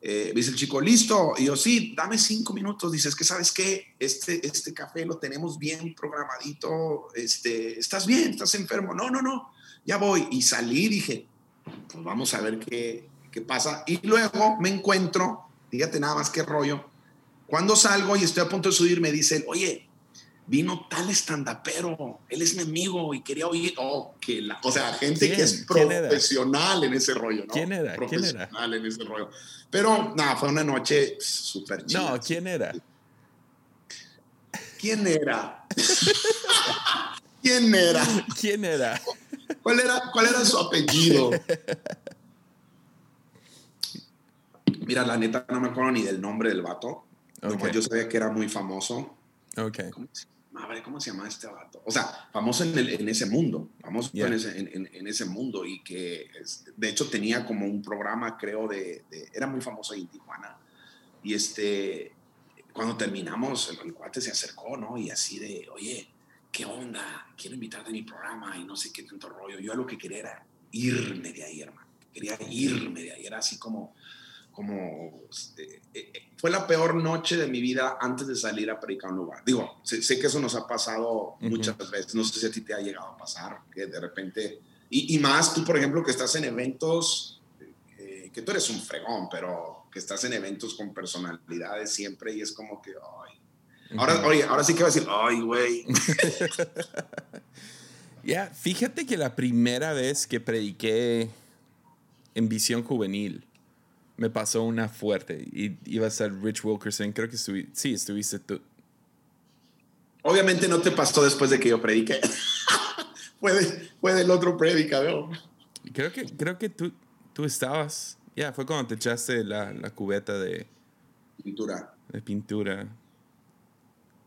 eh, dice el chico, listo. Y yo, sí, dame cinco minutos. Dices que, ¿sabes qué? Este, este café lo tenemos bien programadito. Este, ¿Estás bien? ¿Estás enfermo? No, no, no. Ya voy. Y salí, dije, pues vamos a ver qué, qué pasa. Y luego me encuentro, fíjate nada más qué rollo. Cuando salgo y estoy a punto de subir, me dicen, oye, vino tal estandapero, él es mi amigo y quería oír, oh, que la, o sea, gente que es profesional en ese rollo, ¿no? ¿Quién era? Profesional ¿Quién era? en ese rollo. Pero nada, fue una noche súper chida. No, ¿quién era? ¿Quién era? ¿Quién era? ¿Quién era? ¿Cuál era, cuál era su apellido? Mira, la neta no me acuerdo ni del nombre del vato. Okay. yo sabía que era muy famoso. Ok. ¿cómo se llama este vato? O sea, famoso en, en ese mundo, famoso en, ese, en, ese, mundo y que de hecho tenía como un programa, creo, de, era muy famoso ahí en Tijuana. Y este, cuando terminamos, el, cuate se acercó, ¿no? Y así de, oye, ¿qué onda? Quiero invitarte a mi programa y no sé qué tanto rollo. Yo lo que quería era irme de ahí, hermano. Quería irme de ahí. Era así como, como eh, fue la peor noche de mi vida antes de salir a predicar un lugar. Digo, sé, que eso nos ha pasado muchas veces, no sé si a ti te ha llegado a pasar, que de repente, y, más tú, por ejemplo, que estás en eventos, eh, que tú eres un fregón, pero que estás en eventos con personalidades siempre y es como que, ay. Ahora, oye, ahora sí que va a decir, ay, güey. Ya, fíjate que la primera vez que prediqué en visión juvenil, me pasó una fuerte. Y iba a ser Rich Wilkerson. Creo que estuviste, sí, estuviste tú. Obviamente no te pasó después de que yo prediqué. fue, del otro predica, Creo que, creo que tú, tú estabas. Ya, fue cuando te echaste la, la, cubeta de. Pintura. De pintura.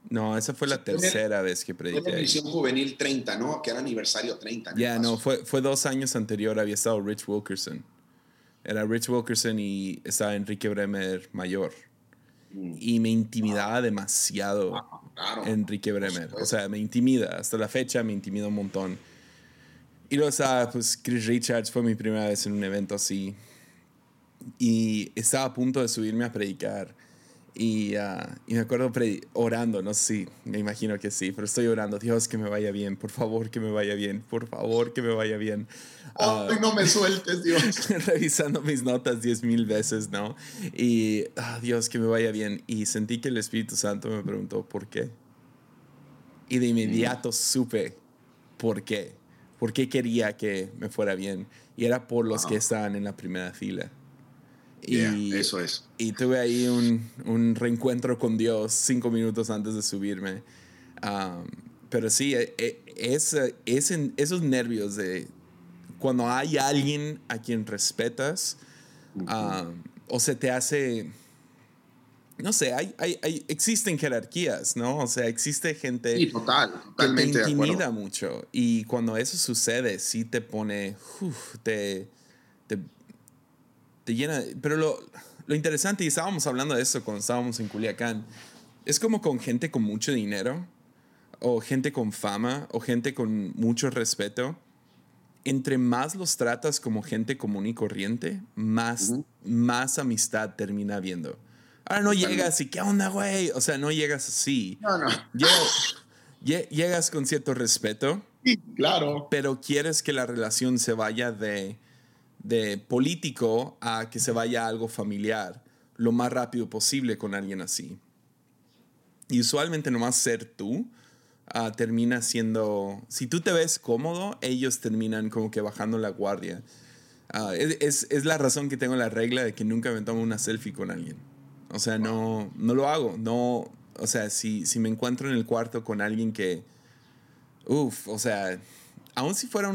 No, esa fue la tercera vez que prediqué. Fue la edición juvenil 30, ¿no? Que era aniversario 30. Ya, no, fue, fue dos años anterior, había estado Rich Wilkerson. Era Rich Wilkerson y estaba Enrique Bremer mayor. Mm. Y me intimidaba demasiado Enrique Bremer. O sea, me intimida. Hasta la fecha me intimida un montón. Y luego estaba, pues, Chris Richards fue mi primera vez en un evento así. Y estaba a punto de subirme a predicar. Y, ah, y, me acuerdo orando, no sé si, me imagino que sí, pero estoy orando, Dios, que me vaya bien, por favor, que me vaya bien, por favor, que me vaya bien. Uh, no me sueltes, Dios. revisando mis notas diez mil veces, ¿no? Y, ah, Dios, que me vaya bien. Y sentí que el Espíritu Santo me preguntó, ¿por qué? Y de inmediato mm. supe por qué. ¿Por qué quería que me fuera bien? Y era por los que estaban en la primera fila. Y, eso es. Y tuve ahí un, un, reencuentro con Dios cinco minutos antes de subirme. pero sí, e, e, es, es esos nervios de cuando hay alguien a quien respetas o se te hace... No sé, hay, hay, hay, existen jerarquías, ¿no? O sea, existe gente sí, total, que te intimida mucho. Y cuando eso sucede, sí te pone, te te llena. Pero lo, lo interesante, y estábamos hablando de eso cuando estábamos en Culiacán, es como con gente con mucho dinero, o gente con fama, o gente con mucho respeto. Entre más los tratas como gente común y corriente, más, más amistad termina habiendo. Ahora no llegas y ¿qué onda, güey? O sea, no llegas así. No, no. Llegas, llegas con cierto respeto. Sí, claro. Pero quieres que la relación se vaya de de político a que se vaya a algo familiar lo más rápido posible con alguien así. Y usualmente nomás ser tú ah, termina siendo, si tú te ves cómodo, ellos terminan como que bajando la guardia. Ah, es, es, la razón que tengo la regla de que nunca me tomo una selfie con alguien. O sea, no, no lo hago. No, o sea, si, si me encuentro en el cuarto con alguien que, uff, o sea, aun si fuera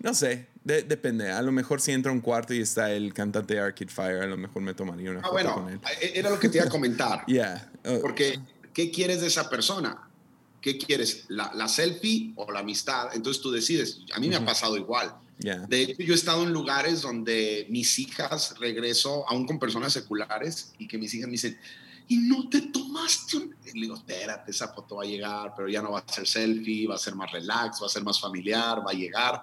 no sé, depende. A lo mejor si entra a un cuarto y está el cantante de Arcade Fire, a lo mejor me tomaría una ah, foto con él. E, era lo que te iba a comentar. yeah. Uh, Porque, ¿qué quieres de esa persona? ¿Qué quieres? ¿La, ¿La, selfie o la amistad? Entonces tú decides. A mí me ha pasado igual. De hecho, yo he estado en lugares donde mis hijas regreso, aún con personas seculares, y que mis hijas me dicen, y no te tomaste un... Y le digo, espérate, esa foto va a llegar, pero ya no va a ser selfie, va a ser más relax, va a ser más familiar, va a llegar.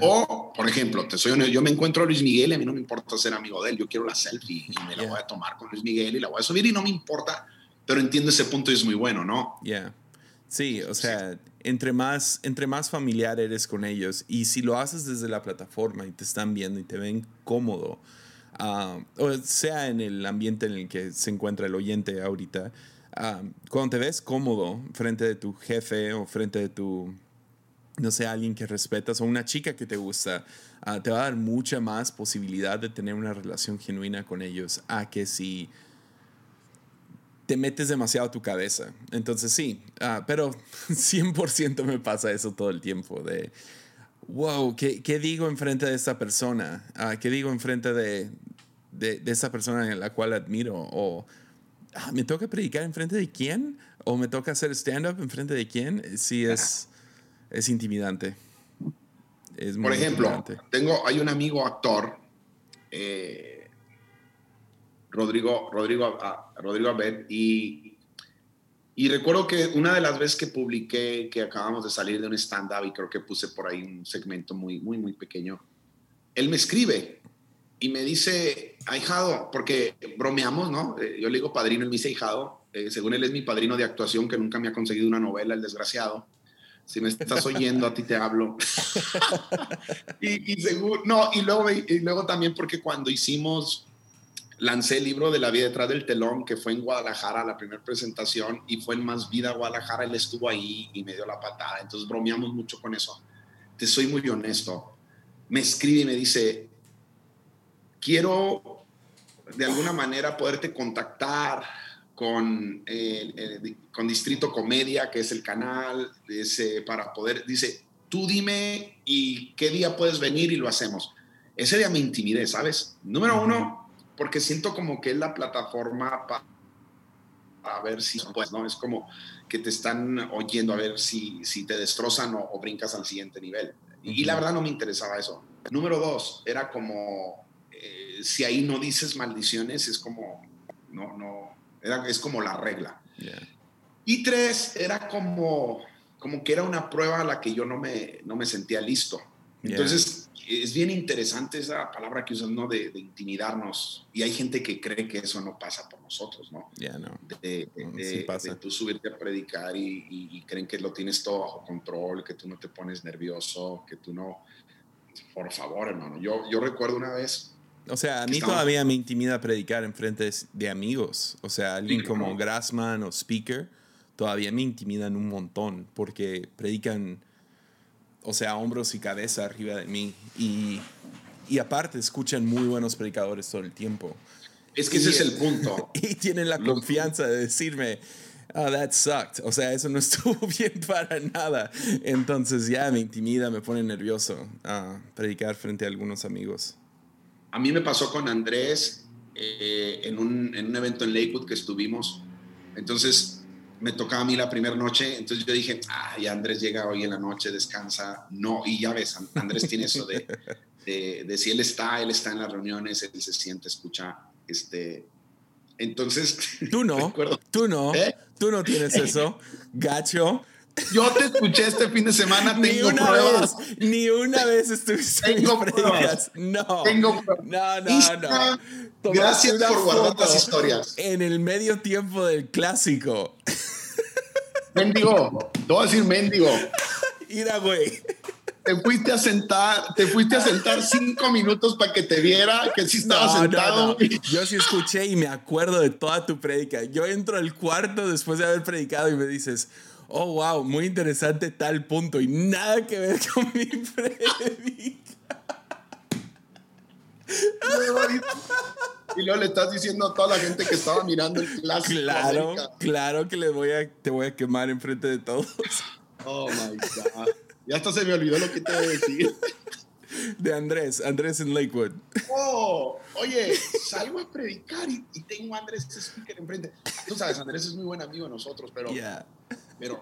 O, por ejemplo, te soy yo me encuentro a Luis Miguel y a mí no me importa ser amigo de él, yo quiero la selfie y me la voy a tomar con Luis Miguel y la voy a subir y no me importa, pero entiendo ese punto y es muy bueno, ¿no? Yeah. Sí, o sea, entre más, entre más familiar eres con ellos y si lo haces desde la plataforma y te están viendo y te ven cómodo, ah, o sea en el ambiente en el que se encuentra el oyente ahorita, uh, cuando te ves cómodo frente de tu jefe o frente de tu no sé, alguien que respetas o una chica que te gusta, ah, te va a dar mucha más posibilidad de tener una relación genuina con ellos a que si te metes demasiado a tu cabeza. Entonces sí, uh, pero 100% me pasa eso todo el tiempo de, wow, ¿qué, qué digo enfrente de esta persona? Uh, ¿Qué digo enfrente de, de, de esa persona en la cual admiro? O ¿me toca predicar enfrente de quién? ¿O me toca hacer stand-up enfrente de quién? Si es es intimidante. Es Por ejemplo, tengo, hay un amigo actor, eh, Rodrigo, Rodrigo, ah, Rodrigo Abed, y, y recuerdo que una de las veces que publiqué que acabamos de salir de un stand-up y creo que puse por ahí un segmento muy, muy, muy pequeño, él me escribe y me dice, ahijado, porque bromeamos, ¿no? Eh, yo le digo padrino, él me dice ahijado, eh, según él es mi padrino de actuación que nunca me ha conseguido una novela, el desgraciado si me estás oyendo, a ti te hablo. y, no, y luego, y luego también porque cuando hicimos, lancé el libro de la vida detrás del telón, que fue en Guadalajara, la primera presentación, y fue en Más Vida Guadalajara, él estuvo ahí y me dio la patada. Entonces bromeamos mucho con eso. Te soy muy honesto. Me escribe y me dice, quiero de alguna manera poderte contactar con, eh, con Distrito Comedia, que es el canal, para poder, dice, tú dime y qué día puedes venir y lo hacemos. Ese día me intimidé, ¿sabes? Número uno, porque siento como que es la plataforma para ver si, pues, ¿no? Es como que te están oyendo a ver si, si te destrozan o, brincas al siguiente nivel. Y, la verdad no me interesaba eso. Número dos, era como, eh, si ahí no dices maldiciones, es como, no, no, es como la regla. Y tres, era como, como que era una prueba a la que yo no me, no me sentía listo. Entonces, es bien interesante esa palabra que usas, ¿no? De, intimidarnos. Y hay gente que cree que eso no pasa por nosotros, ¿no? Ya no. De, tú subirte a predicar y, creen que lo tienes todo bajo control, que tú no te pones nervioso, que tú no. Por favor, hermano. Yo, yo recuerdo una vez. O sea, a mí todavía me intimida predicar en frente de amigos. O sea, alguien como Grassman o Speaker todavía me intimidan un montón porque predican o sea, hombros y cabeza arriba de mí. Y, y aparte, escuchan muy buenos predicadores todo el tiempo. Es que ese es el punto. Y tienen la confianza de decirme, oh, that sucked. O sea, eso no estuvo bien para nada. Entonces ya me intimida, me pone nervioso a predicar frente a algunos amigos. A mí me pasó con Andrés eh, en, un, en un evento en Lakewood que estuvimos. Entonces me tocaba a mí la primera noche, entonces yo dije, ay, Andrés llega hoy en la noche, descansa. No, y ya ves, Andrés tiene eso de, de, si él está, él está en las reuniones, él se siente, escucha, este... Entonces... Tú no, tú no, ¿Eh? tú no tienes eso, gacho. Yo te escuché este fin de semana, tengo ni una pruebas. Vez, ni una vez estuviste tengo pruebas. No. Tengo pruebas. No, no, no. Gracias por guardar las historias. En el medio tiempo del clásico. Mendigo, te voy a decir mendigo. Mira, güey. Te fuiste a sentar, te fuiste a sentar cinco minutos para que te viera que sí estaba sentado. Yo sí escuché y me acuerdo de toda tu prédica. Yo entro al cuarto después de haber predicado y me dices, oh, wow, muy interesante tal punto y nada que ver con mi prédica. Y luego le estás diciendo a toda la gente que estaba mirando el clásico. Claro, claro que le voy a, te voy a quemar enfrente de todos. Oh my God. Ya hasta se me olvidó lo que te iba a decir. De Andrés, Andrés en Lakewood. Oh, oye, salgo a predicar y, tengo a Andrés speaker enfrente. Tú sabes, Andrés es muy buen amigo de nosotros, pero, pero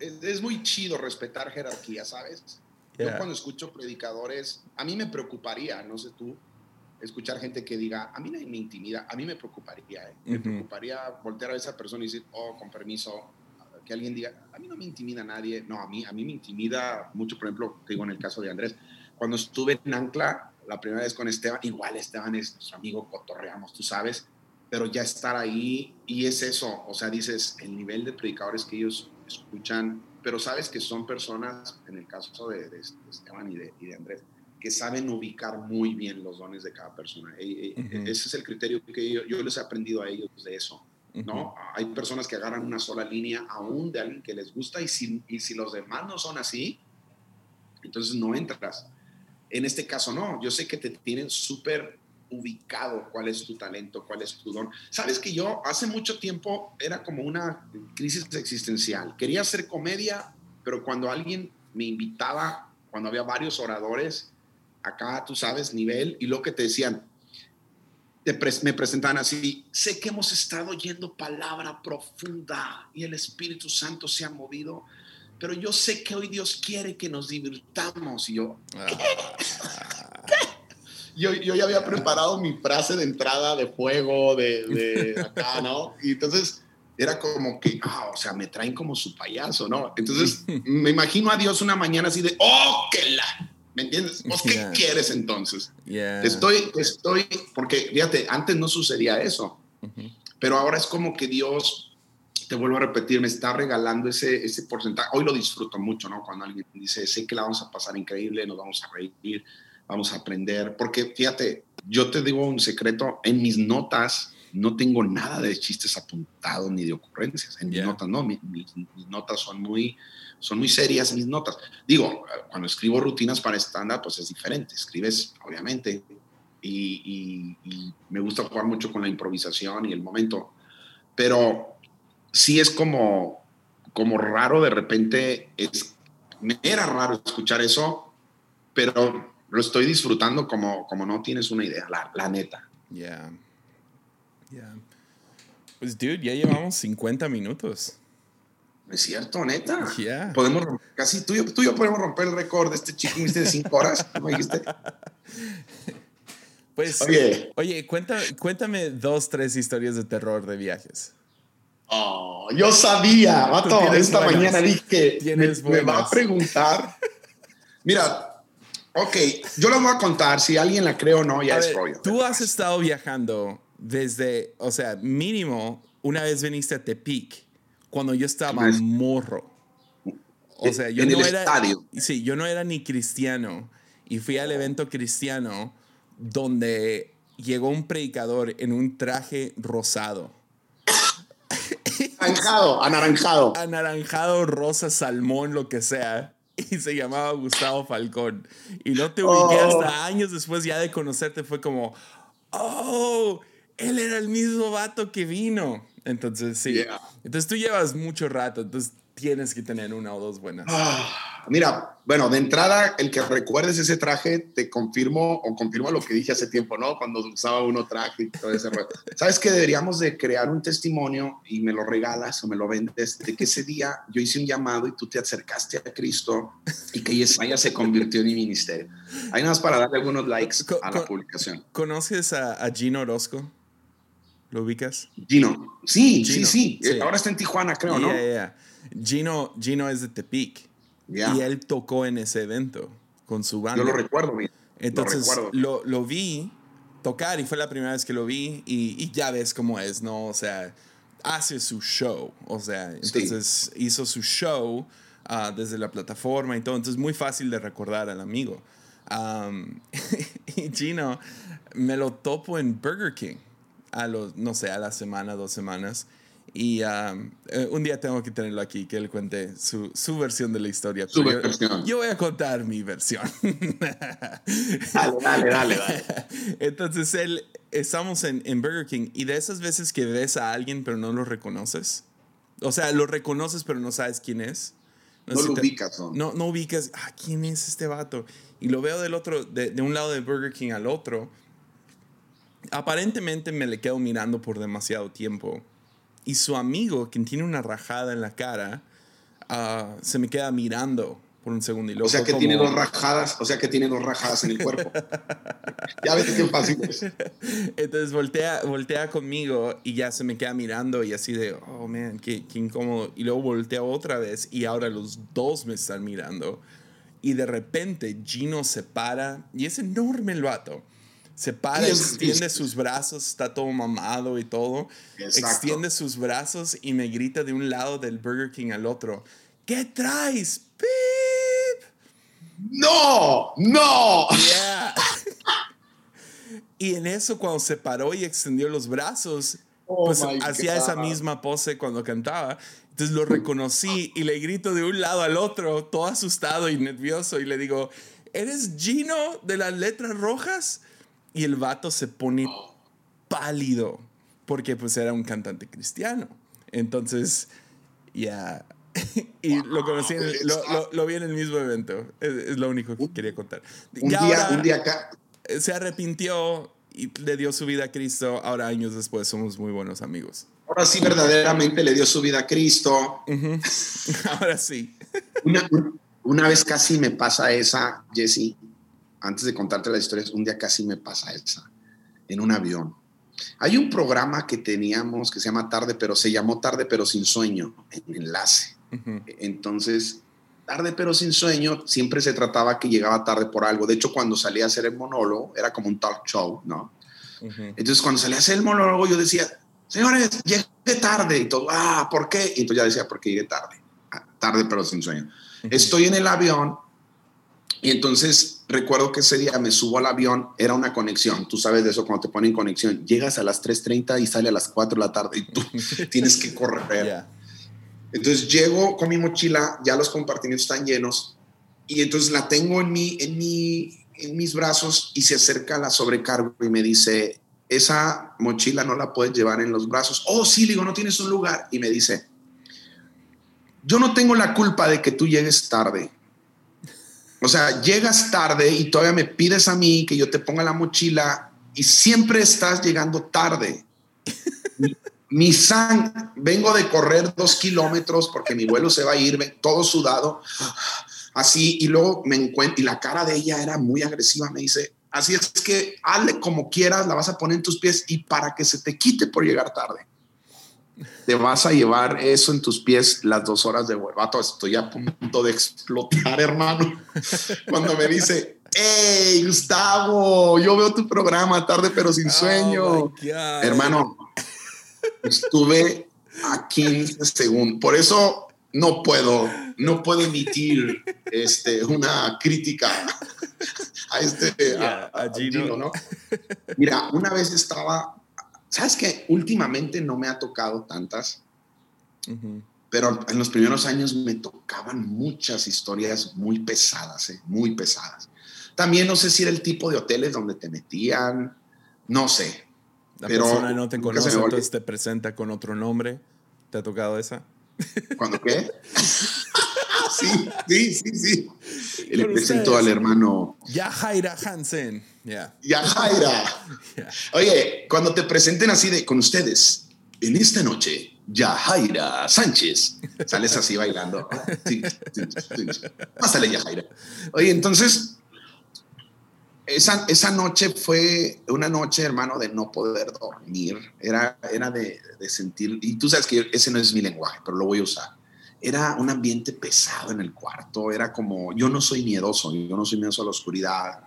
es, muy chido respetar jerarquía, ¿sabes? Yo cuando escucho predicadores, a mí me preocuparía, no sé tú, escuchar gente que diga, a mí me intimida, a mí me preocuparía, ¿eh? me preocuparía voltear a esa persona y decir, oh, con permiso, que alguien diga, a mí no me intimida nadie, no, a mí, a mí me intimida mucho, por ejemplo, te digo en el caso de Andrés, cuando estuve en Ancla la primera vez con Esteban, igual Esteban es nuestro amigo, cotorreamos, tú sabes, pero ya estar ahí y es eso, o sea, dices, el nivel de predicadores que ellos escuchan, pero sabes que son personas, en el caso de, de Esteban y de, y de Andrés, que saben ubicar muy bien los dones de cada persona. E, e, ese es el criterio que yo, les he aprendido a ellos de eso. ¿no? Hay personas que agarran una sola línea aún de alguien que les gusta y si, y si los demás no son así, entonces no entras. En este caso no, yo sé que te tienen súper ubicado cuál es tu talento, cuál es tu don. Sabes que yo hace mucho tiempo era como una crisis existencial. Quería hacer comedia, pero cuando alguien me invitaba, cuando había varios oradores, acá, tú sabes, nivel, y lo que te decían, me presentaban así, sé que hemos estado oyendo palabra profunda y el Espíritu Santo se ha movido, pero yo sé que hoy Dios quiere que nos divirtamos. Y yo, Yo, yo, ya había preparado mi frase de entrada de fuego, de, de acá, ¿no? Y entonces era como que, ah, o sea, me traen como su payaso, ¿no? Entonces me imagino a Dios una mañana así de, oh, que la ¿Me entiendes? qué quieres entonces? Estoy, estoy, porque fíjate, antes no sucedía eso, pero ahora es como que Dios, te vuelvo a repetir, me está regalando ese, ese porcentaje. Hoy lo disfruto mucho, ¿no? Cuando alguien dice, sé que la vamos a pasar increíble, nos vamos a reír, vamos a aprender, porque fíjate, yo te digo un secreto, en mis notas no tengo nada de chistes apuntados ni de ocurrencias, en mis notas no, mis notas son muy son muy serias mis notas. Digo, cuando escribo rutinas para estándar, pues es diferente. Escribes, obviamente, y, me gusta jugar mucho con la improvisación y el momento, pero sí es como, como raro de repente, es, me era raro escuchar eso, pero lo estoy disfrutando como, como no tienes una idea, la, la neta. Ya. Yeah. Pues, dude, ya llevamos 50 minutos. Es cierto, neta. Podemos casi tú y, tú yo podemos romper el récord de este chico de cinco horas, como dijiste. Pues, oye, oye cuéntame dos, tres historias de terror de viajes. Oh, yo sabía, vato, esta mañana dije, me, me va a preguntar. Mira, Ok, yo les voy a contar, si alguien la cree o no, ya es rollo. Tú has estado viajando desde, o sea, mínimo, una vez viniste a Tepic, cuando yo estaba morro. O sea, yo en no el era, estadio. Sí, yo no era ni cristiano. Y fui al evento cristiano donde llegó un predicador en un traje rosado. Anaranjado, anaranjado. Anaranjado, rosa, salmón, lo que sea. Y se llamaba Gustavo Falcón. Y no te ubiqué Oh. hasta años después ya de conocerte. Fue como, oh, él era el mismo vato que vino. Entonces, sí. Yeah. Entonces tú llevas mucho rato. Entonces tienes que tener una o dos buenas. Ah, mira, bueno, de entrada, el que recuerdes ese traje, te confirmo o confirmo lo que dije hace tiempo, ¿no? Cuando usaba uno traje y todo ese rollo. ¿Sabes que deberíamos de crear un testimonio y me lo regalas o me lo vendes de que ese día yo hice un llamado y tú te acercaste a Cristo y que Yesaya se convirtió en mi ministerio? Hay nada más para darle algunos likes Co- a la co- publicación. ¿Conoces a, a Gino Orozco? ¿Lo ubicas? Gino, sí, Gino, sí, sí, sí. Ahora está en Tijuana, creo, ¿no? Yeah, yeah, yeah. Gino, Gino es de Tepic. Ya. Y él tocó en ese evento con su banda. Yo lo recuerdo, mira. Entonces lo recuerdo. lo, lo vi tocar y fue la primera vez que lo vi y, y ya ves cómo es, ¿no? O sea, hace su show, o sea, Sí. entonces hizo su show ah, desde la plataforma y todo, entonces muy fácil de recordar al amigo. Am, y Gino me lo topo en Burger King a los, no sé, a la semana, dos semanas. Y eh, un día tengo que tenerlo aquí, que él cuente su, su versión de la historia. Su yo- versión. yo voy a contar mi versión. Dale, dale, dale, dale. Entonces él, estamos en, en Burger King y de esas veces que ves a alguien pero no lo reconoces. O sea, lo reconoces pero no sabes quién es. No sé si lo te- ubicas, ¿no? No, no ubicas, ah, ¿quién es este vato? Y lo veo del otro, de, de un lado de Burger King al otro. Aparentemente me le quedo mirando por demasiado tiempo. Y su amigo, quien tiene una rajada en la cara, ah, se me queda mirando por un segundo. Y luego O sea que como- tiene dos rajadas, o sea que tiene dos rajadas en el cuerpo. ya ves qué fácil es. Entonces voltea, voltea conmigo y ya se me queda mirando y así de, oh man, qué, qué incómodo. Y luego voltea otra vez y ahora los dos me están mirando. Y de repente Gino se para y es enorme el vato. Se para, Sí, extiende sus brazos, está todo mamado y todo. Exacto. Extiende sus brazos y me grita de un lado del Burger King al otro. ¿Qué traes? ¡Pip! ¡No! ¡No! Yeah. y en eso, cuando se paró y extendió los brazos, Oh pues hacía esa misma pose cuando cantaba. Entonces lo reconocí y le grito de un lado al otro, todo asustado y nervioso, y le digo, ¿eres Gino de las letras rojas? Y el vato se pone pálido, porque pues era un cantante cristiano. Entonces, ya. y lo conocí, en el- lo, lo- lo vi en el mismo evento. Es, es lo único que quería contar. Un día, ahora- un día acá. se arrepintió y le dio su vida a Cristo. Ahora, años después, somos muy buenos amigos. Ahora sí verdaderamente le dio su vida a Cristo. Ahora sí. Una, una vez casi me pasa esa, Jesse, antes de contarte la historia, un día casi me pasa esa, en un avión. Hay un programa que teníamos que se llama Tarde, pero se llamó Tarde, pero sin sueño, en enlace. Ujú. Entonces, tarde pero sin sueño, siempre se trataba que llegaba tarde por algo. De hecho, cuando salía a hacer el monólogo, era como un talk show, ¿no? Ujú. Entonces, cuando salía a hacer el monólogo, yo decía, señores, llegué tarde. Y todo, ah, ¿por qué? Y entonces ya decía, porque llegué tarde. Ah, tarde pero sin sueño. Estoy en el avión y entonces recuerdo que ese día me subo al avión, era una conexión, tú sabes de eso cuando te ponen conexión, llegas a las 3.30 y sale a las 4 de la tarde y tú tienes que correr. Ya. Entonces llego con mi mochila, ya los compartimientos están llenos y entonces la tengo en, mi, en, mi, en mis brazos y se acerca la sobrecargo y me dice, esa mochila no la puedes llevar en los brazos. Oh, sí, le digo, no tienes un lugar. Y me dice, yo no tengo la culpa de que tú llegues tarde. O sea, llegas tarde y todavía me pides a mí que yo te ponga la mochila y siempre estás llegando tarde. Mi- Mi sang, vengo de correr dos kilómetros porque mi vuelo se va a ir, todo sudado, así, y luego me encuentro, y la cara de ella era muy agresiva, me dice, así es que hazle como quieras, la vas a poner en tus pies y para que se te quite por llegar tarde. Te vas a llevar eso en tus pies las dos horas de vuelo. Vato, estoy a punto de explotar, hermano. Cuando me dice, ¡Hey, Gustavo! Yo veo tu programa tarde pero sin oh sueño. Hermano, estuve a 15 segundos. Por eso no puedo, no puedo emitir este, una crítica a este a, Gino. ¿no? Mira, una vez estaba, ¿sabes qué? Últimamente no me ha tocado tantas, pero en los primeros años me tocaban muchas historias muy pesadas, ¿eh? muy pesadas. También no sé si era el tipo de hoteles donde te metían, no sé. La pero persona no te conoce, entonces te presenta con otro nombre. ¿Te ha tocado esa? ¿Cuándo qué? sí, sí, sí, sí. Le presento al hermano. Yajaira Hansen. Yeah. Yajaira. Oye, cuando te presenten así de con ustedes, en esta noche, Yajaira Sánchez. Sales así bailando. Sí, sí, sí, Pásale, Yajaira. Oye, entonces esa, esa, noche fue una noche, hermano, de no poder dormir. Era, era de, de, sentir, y tú sabes que ese no es mi lenguaje, pero lo voy a usar. Era un ambiente pesado en el cuarto. Era como, yo no soy miedoso, yo no soy miedoso a la oscuridad.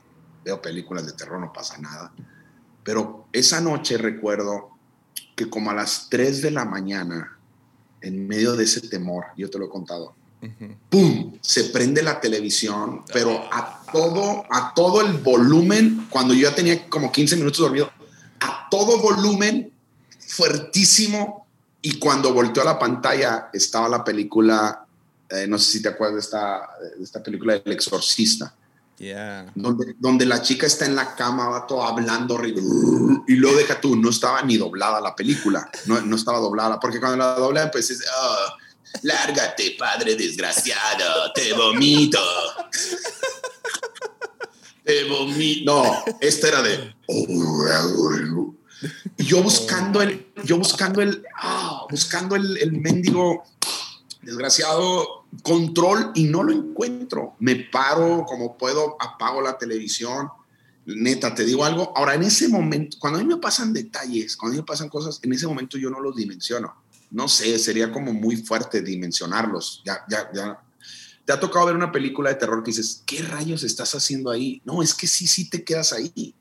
Veo películas de terror, no pasa nada. Pero esa noche recuerdo que como a las 3 de la mañana, en medio de ese temor, yo te lo he contado, ¡pum! Se prende la televisión, pero a todo, a todo el volumen, cuando yo ya tenía como 15 minutos dormido, a todo volumen, fuertísimo, y cuando volteó a la pantalla estaba la película, eh, no sé si te acuerdas de esta, de esta película El Exorcista. Donde, donde la chica está en la cama, va todo hablando y luego deja tú, no estaba ni doblada la película, no, no estaba doblada, porque cuando la doblan, pues es, ah, Lárgate, padre desgraciado, te vomito. te vomito. No, esta era de. Yo buscando el, yo buscando el, ah, buscando el, el mendigo desgraciado control y no lo encuentro. Me paro como puedo, apago la televisión. Neta, te digo algo. Ahora, en ese momento, cuando a mí me pasan detalles, cuando a mí me pasan cosas, en ese momento yo no los dimensiono no sé, sería como muy fuerte dimensionarlos. Ya, ya, ya. ¿Te ha tocado ver una película de terror que dices, ¿qué rayos estás haciendo ahí? No, es que sí, sí te quedas ahí.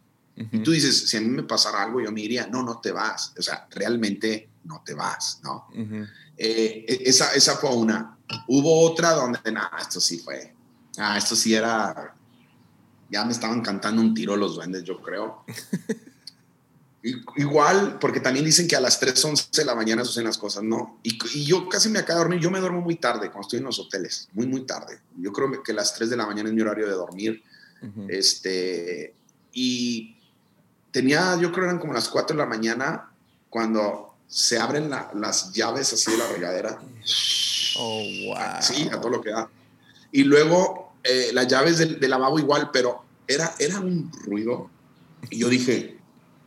Y tú dices, si a mí me pasara algo, yo me diría, no, no te vas. O sea, realmente no te vas, ¿no? Eh, e, esa, esa fue una. Hubo otra donde, nada, esto sí fue. Ah, esto sí era. Ya me estaban cantando un tiro los duendes, yo creo. Igual, porque también dicen que a las 3, 11 de la mañana suceden las cosas, no. Y, yo casi me acabo de dormir, yo me duermo muy tarde cuando estoy en los hoteles, muy, muy tarde. Yo creo que las 3 de la mañana es mi horario de dormir. este, y tenía, yo creo eran como las 4 de la mañana cuando se abren las llaves así de la regadera. Oh, wow. Sí, a todo lo que da. Y luego eh, las llaves del, del, lavabo igual, pero era, era un ruido. Y yo dije,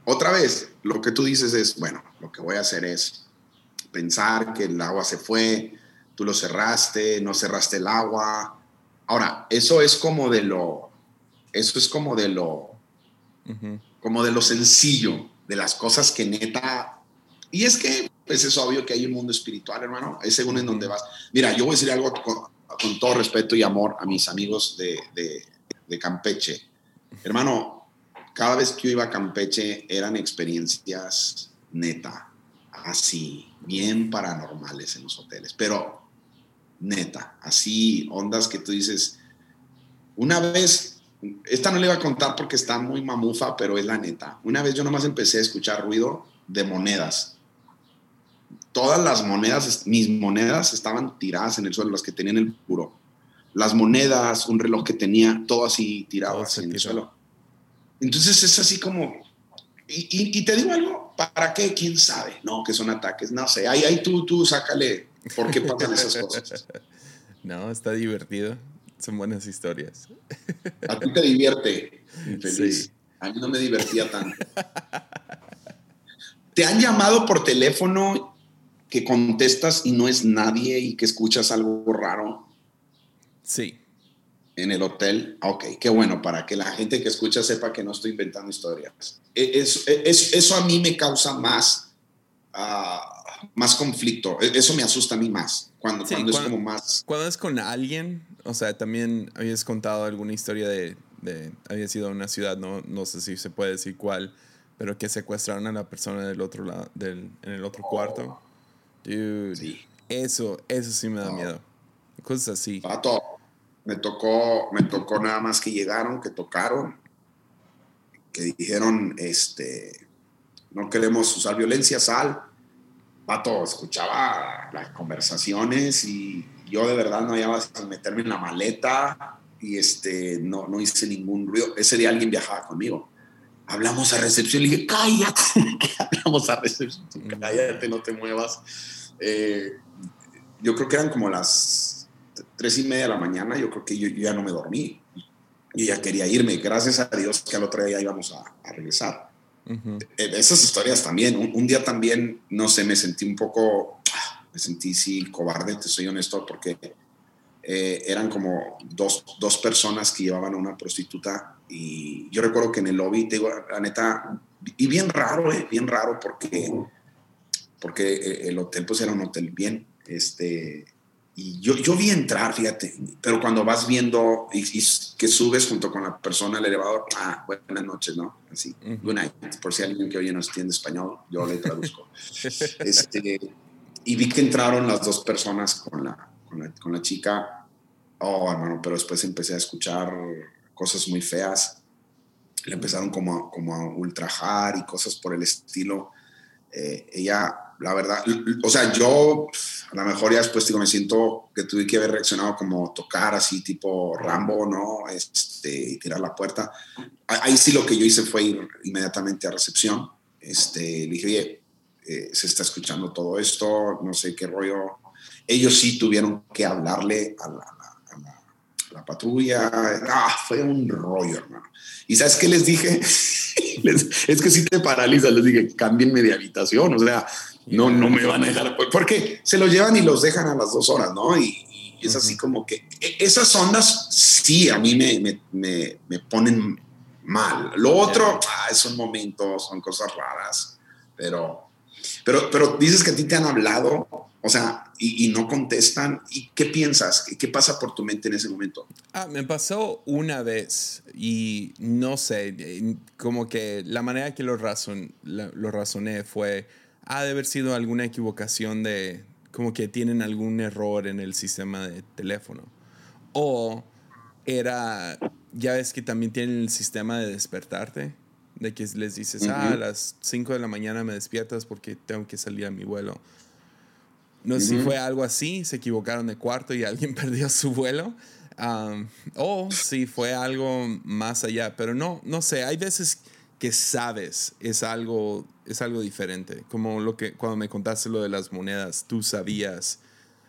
otra vez, lo que tú dices es, bueno, lo que voy a hacer es pensar que el agua se fue, tú lo cerraste, no cerraste el agua. Ahora, eso es como de lo, eso es como de lo, como de lo sencillo, de las cosas que neta, y es que, pues es obvio que hay un mundo espiritual, hermano, es según en donde vas. Mira, yo voy a decir algo con, todo respeto y amor a mis amigos de, de, de Campeche. Hermano, cada vez que yo iba a Campeche eran experiencias neta, así, bien paranormales en los hoteles, pero neta, así, ondas que tú dices, una vez, esta no le iba a contar porque está muy mamufa, pero es la neta, una vez yo nomás empecé a escuchar ruido de monedas. Todas las monedas, mis monedas estaban tiradas en el suelo, las que tenían el puro. Las monedas, un reloj que tenía, todo así tirado en el suelo entonces es así como, y, te digo algo, ¿para qué? ¿Quién sabe? No, que son ataques, no sé, ahí, ahí tú, tú sácale por qué pasan esas cosas. No, está divertido, son buenas historias. A ti te divierte, infeliz. A mí no me divertía tanto. ¿Te han llamado por teléfono que contestas y no es nadie y que escuchas algo raro? Sí en el hotel. Ok, qué bueno, para que la gente que escucha sepa que no estoy inventando historias. E, e, eso a mí me causa más, ah, más conflicto. E, eso me asusta a mí más. Cuando, cuando, es como más. Cuando es con alguien, o sea, también habías contado alguna historia de, de, había sido una ciudad, no, no sé si se puede decir cuál, pero que secuestraron a la persona del otro lado, del, en el otro cuarto. Dude, eso, eso sí me da miedo. Cosas así. Pato, me tocó, me tocó nada más que llegaron, que tocaron, que dijeron, este, no queremos usar violencia, sal. Pato, escuchaba las conversaciones y yo de verdad no iba a meterme en la maleta y este, no, no hice ningún ruido. Ese día alguien viajaba conmigo. Hablamos a recepción, le dije, cállate, hablamos a recepción, cállate, no te muevas. Eh, yo creo que eran como las tres y media de la mañana, yo creo que yo, ya no me dormí. Yo ya quería irme, gracias a Dios que al otro día íbamos a, a regresar. Eh, esas historias también, un, día también, no sé, me sentí un poco, me sentí sí cobarde, te soy honesto, porque eh, eran como dos, dos, personas que llevaban a una prostituta y yo recuerdo que en el lobby, te digo, la neta, y bien raro, eh, bien raro porque, porque eh, el hotel pues era un hotel bien, este, y yo, yo vi entrar, fíjate, pero cuando vas viendo y, que subes junto con la persona al elevador, ah, buenas noches, ¿no? Así, good night, por si alguien que oye no entiende español, yo le traduzco. este, y vi que entraron las dos personas con la, con la, chica, oh, hermano, pero después empecé a escuchar cosas muy feas. Le empezaron como a, como a ultrajar y cosas por el estilo. Eh, ella, la verdad, o sea, yo a lo mejor ya después digo, me siento que tuve que haber reaccionado como tocar así tipo Rambo, ¿no? Este, y tirar la puerta. Ahí sí lo que yo hice fue ir inmediatamente a recepción. Este, le dije, oye, eh, se está escuchando todo esto, no sé qué rollo, ellos sí tuvieron que hablarle a la, patrulla. Ah, fue un rollo, hermano. ¿Y sabes qué les dije? es que si te paraliza, les dije, cámbienme de habitación, o sea, no, no me van a dejar, porque se los llevan y los dejan a las dos horas, ¿no? Y, es así como que e, esas ondas sí a mí me, me, me, ponen mal. Lo otro, ah, es un momento, son cosas raras, pero, pero, pero dices que a ti te han hablado o sea, y, no contestan. ¿Y qué piensas? ¿Qué, pasa por tu mente en ese momento? Ah, me pasó una vez y no sé, como que la manera que lo, razon, lo razoné fue, ha de haber sido alguna equivocación de, como que tienen algún error en el sistema de teléfono. O era, ya ves que también tienen el sistema de despertarte, de que les dices, ah, a las 5 de la mañana me despiertas porque tengo que salir a mi vuelo. No sé si fue algo así, se equivocaron de cuarto y alguien perdió su vuelo. o si fue algo más allá, pero no, no sé, hay veces que sabes es algo, es algo diferente, como lo que cuando me contaste lo de las monedas, tú sabías,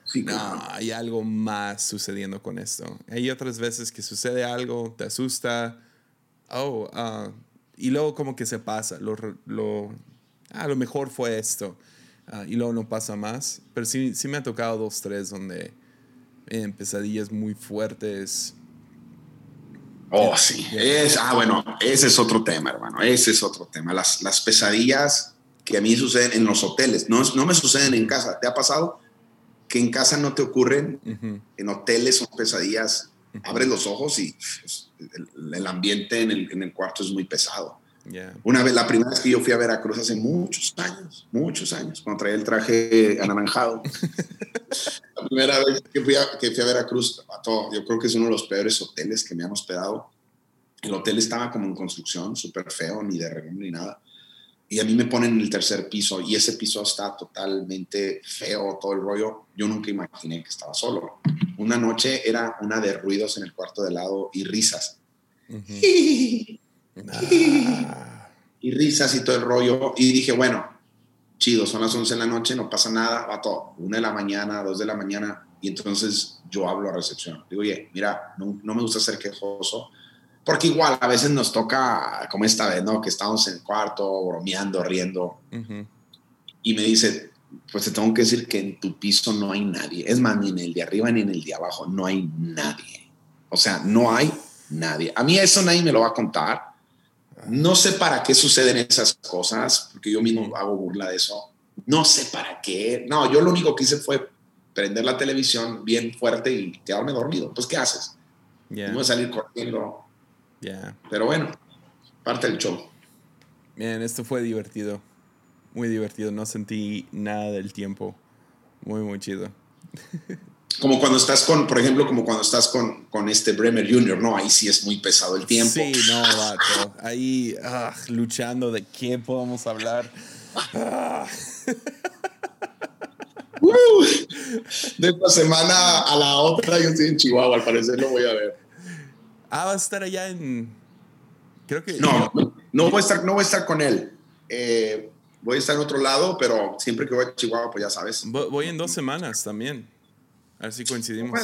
sí, no, hay algo más sucediendo con esto. Hay otras veces que sucede algo, te asusta, oh, ah, y luego como que se pasa, lo, lo, ah, lo mejor fue esto. Ah, y luego no pasa más. Pero sí, sí me ha tocado dos, tres donde en eh, pesadillas muy fuertes. Oh, sí. Es, ah, bueno, ese es otro tema, hermano. Ese es otro tema. Las, las pesadillas que a mí suceden en los hoteles, no, no me suceden en casa. ¿Te ha pasado que en casa no te ocurren? En hoteles son pesadillas. Abres los ojos y pues, el, ambiente en el, en el cuarto es muy pesado. Una vez, la primera vez que yo fui a Veracruz hace muchos años, muchos años, cuando traía el traje anaranjado. la primera vez que fui, a, que fui a Veracruz, yo creo que es uno de los peores hoteles que me han hospedado. El hotel estaba como en construcción, súper feo, ni de renombre ni nada. Y a mí me ponen en el tercer piso y ese piso está totalmente feo, todo el rollo. Yo nunca imaginé que estaba solo. Una noche era una de ruidos en el cuarto de lado y risas. Y risas y todo el rollo. Y dije, bueno, chido, son las 11 de la noche, no pasa nada, va todo. Una de la mañana, dos de la mañana. Y entonces yo hablo a recepción. Digo, oye, mira, no, no me gusta ser quejoso. Porque igual a veces nos toca, como esta vez, ¿no? Que estamos en el cuarto, bromeando, riendo. Y me dice, pues te tengo que decir que en tu piso no hay nadie. Es más, ni en el de arriba ni en el de abajo, no hay nadie. O sea, no hay nadie. A mí eso nadie me lo va a contar. No sé para qué suceden esas cosas, porque yo mismo hago burla de eso. No sé para qué. No, yo lo único que hice fue prender la televisión bien fuerte y quedarme dormido. Pues, ¿qué haces? Yeah. Voy a salir corriendo. Ya. Pero bueno, parte del show. Bien, esto fue divertido. Muy divertido. No sentí nada del tiempo. Muy, muy chido. Como cuando estás con, por ejemplo, como cuando estás con, con este Bremer Jr., ¿no? Ahí sí es muy pesado el tiempo. Sí, no, vato. Ahí ah, luchando de qué podemos hablar. Ah. Uh, de esta semana a la otra yo estoy en Chihuahua, al parecer lo voy a ver. Ah, vas a estar allá en. Creo que. No, no, voy, a estar, no voy a estar con él. Eh, voy a estar en otro lado, pero siempre que voy a Chihuahua, pues ya sabes. Voy en dos semanas también. A ver si coincidimos.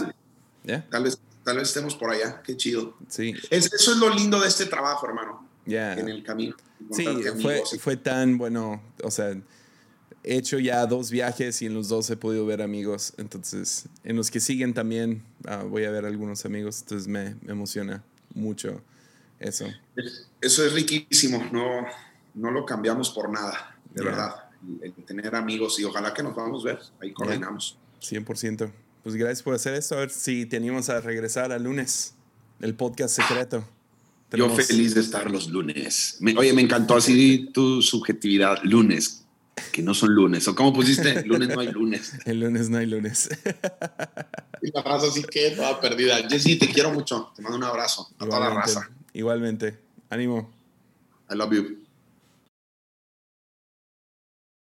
Tal, vez, tal vez estemos por allá. Qué chido. Sí. eso es lo lindo de este trabajo, hermano. Ya. En el camino. Sí, fue, fue tan bueno. O sea, he hecho ya dos viajes y en los dos he podido ver amigos. Entonces, en los que siguen también ah, voy a ver algunos amigos. Entonces, me, emociona mucho eso. Eso es riquísimo. No, no lo cambiamos por nada, de verdad. El, tener amigos y ojalá que nos podamos ver. Ahí coordinamos. 100%. Pues gracias por hacer esto. A ver si te animamos a regresar al lunes. El podcast secreto. Yo feliz de estar los lunes. oye, me encantó así tu subjetividad. Lunes que no son lunes. ¿O cómo pusiste? Lunes no hay lunes. El lunes no hay lunes. y la raza así que toda perdida. Jessy, te quiero mucho. Te mando un abrazo a toda la raza. Igualmente. Ánimo. I love you.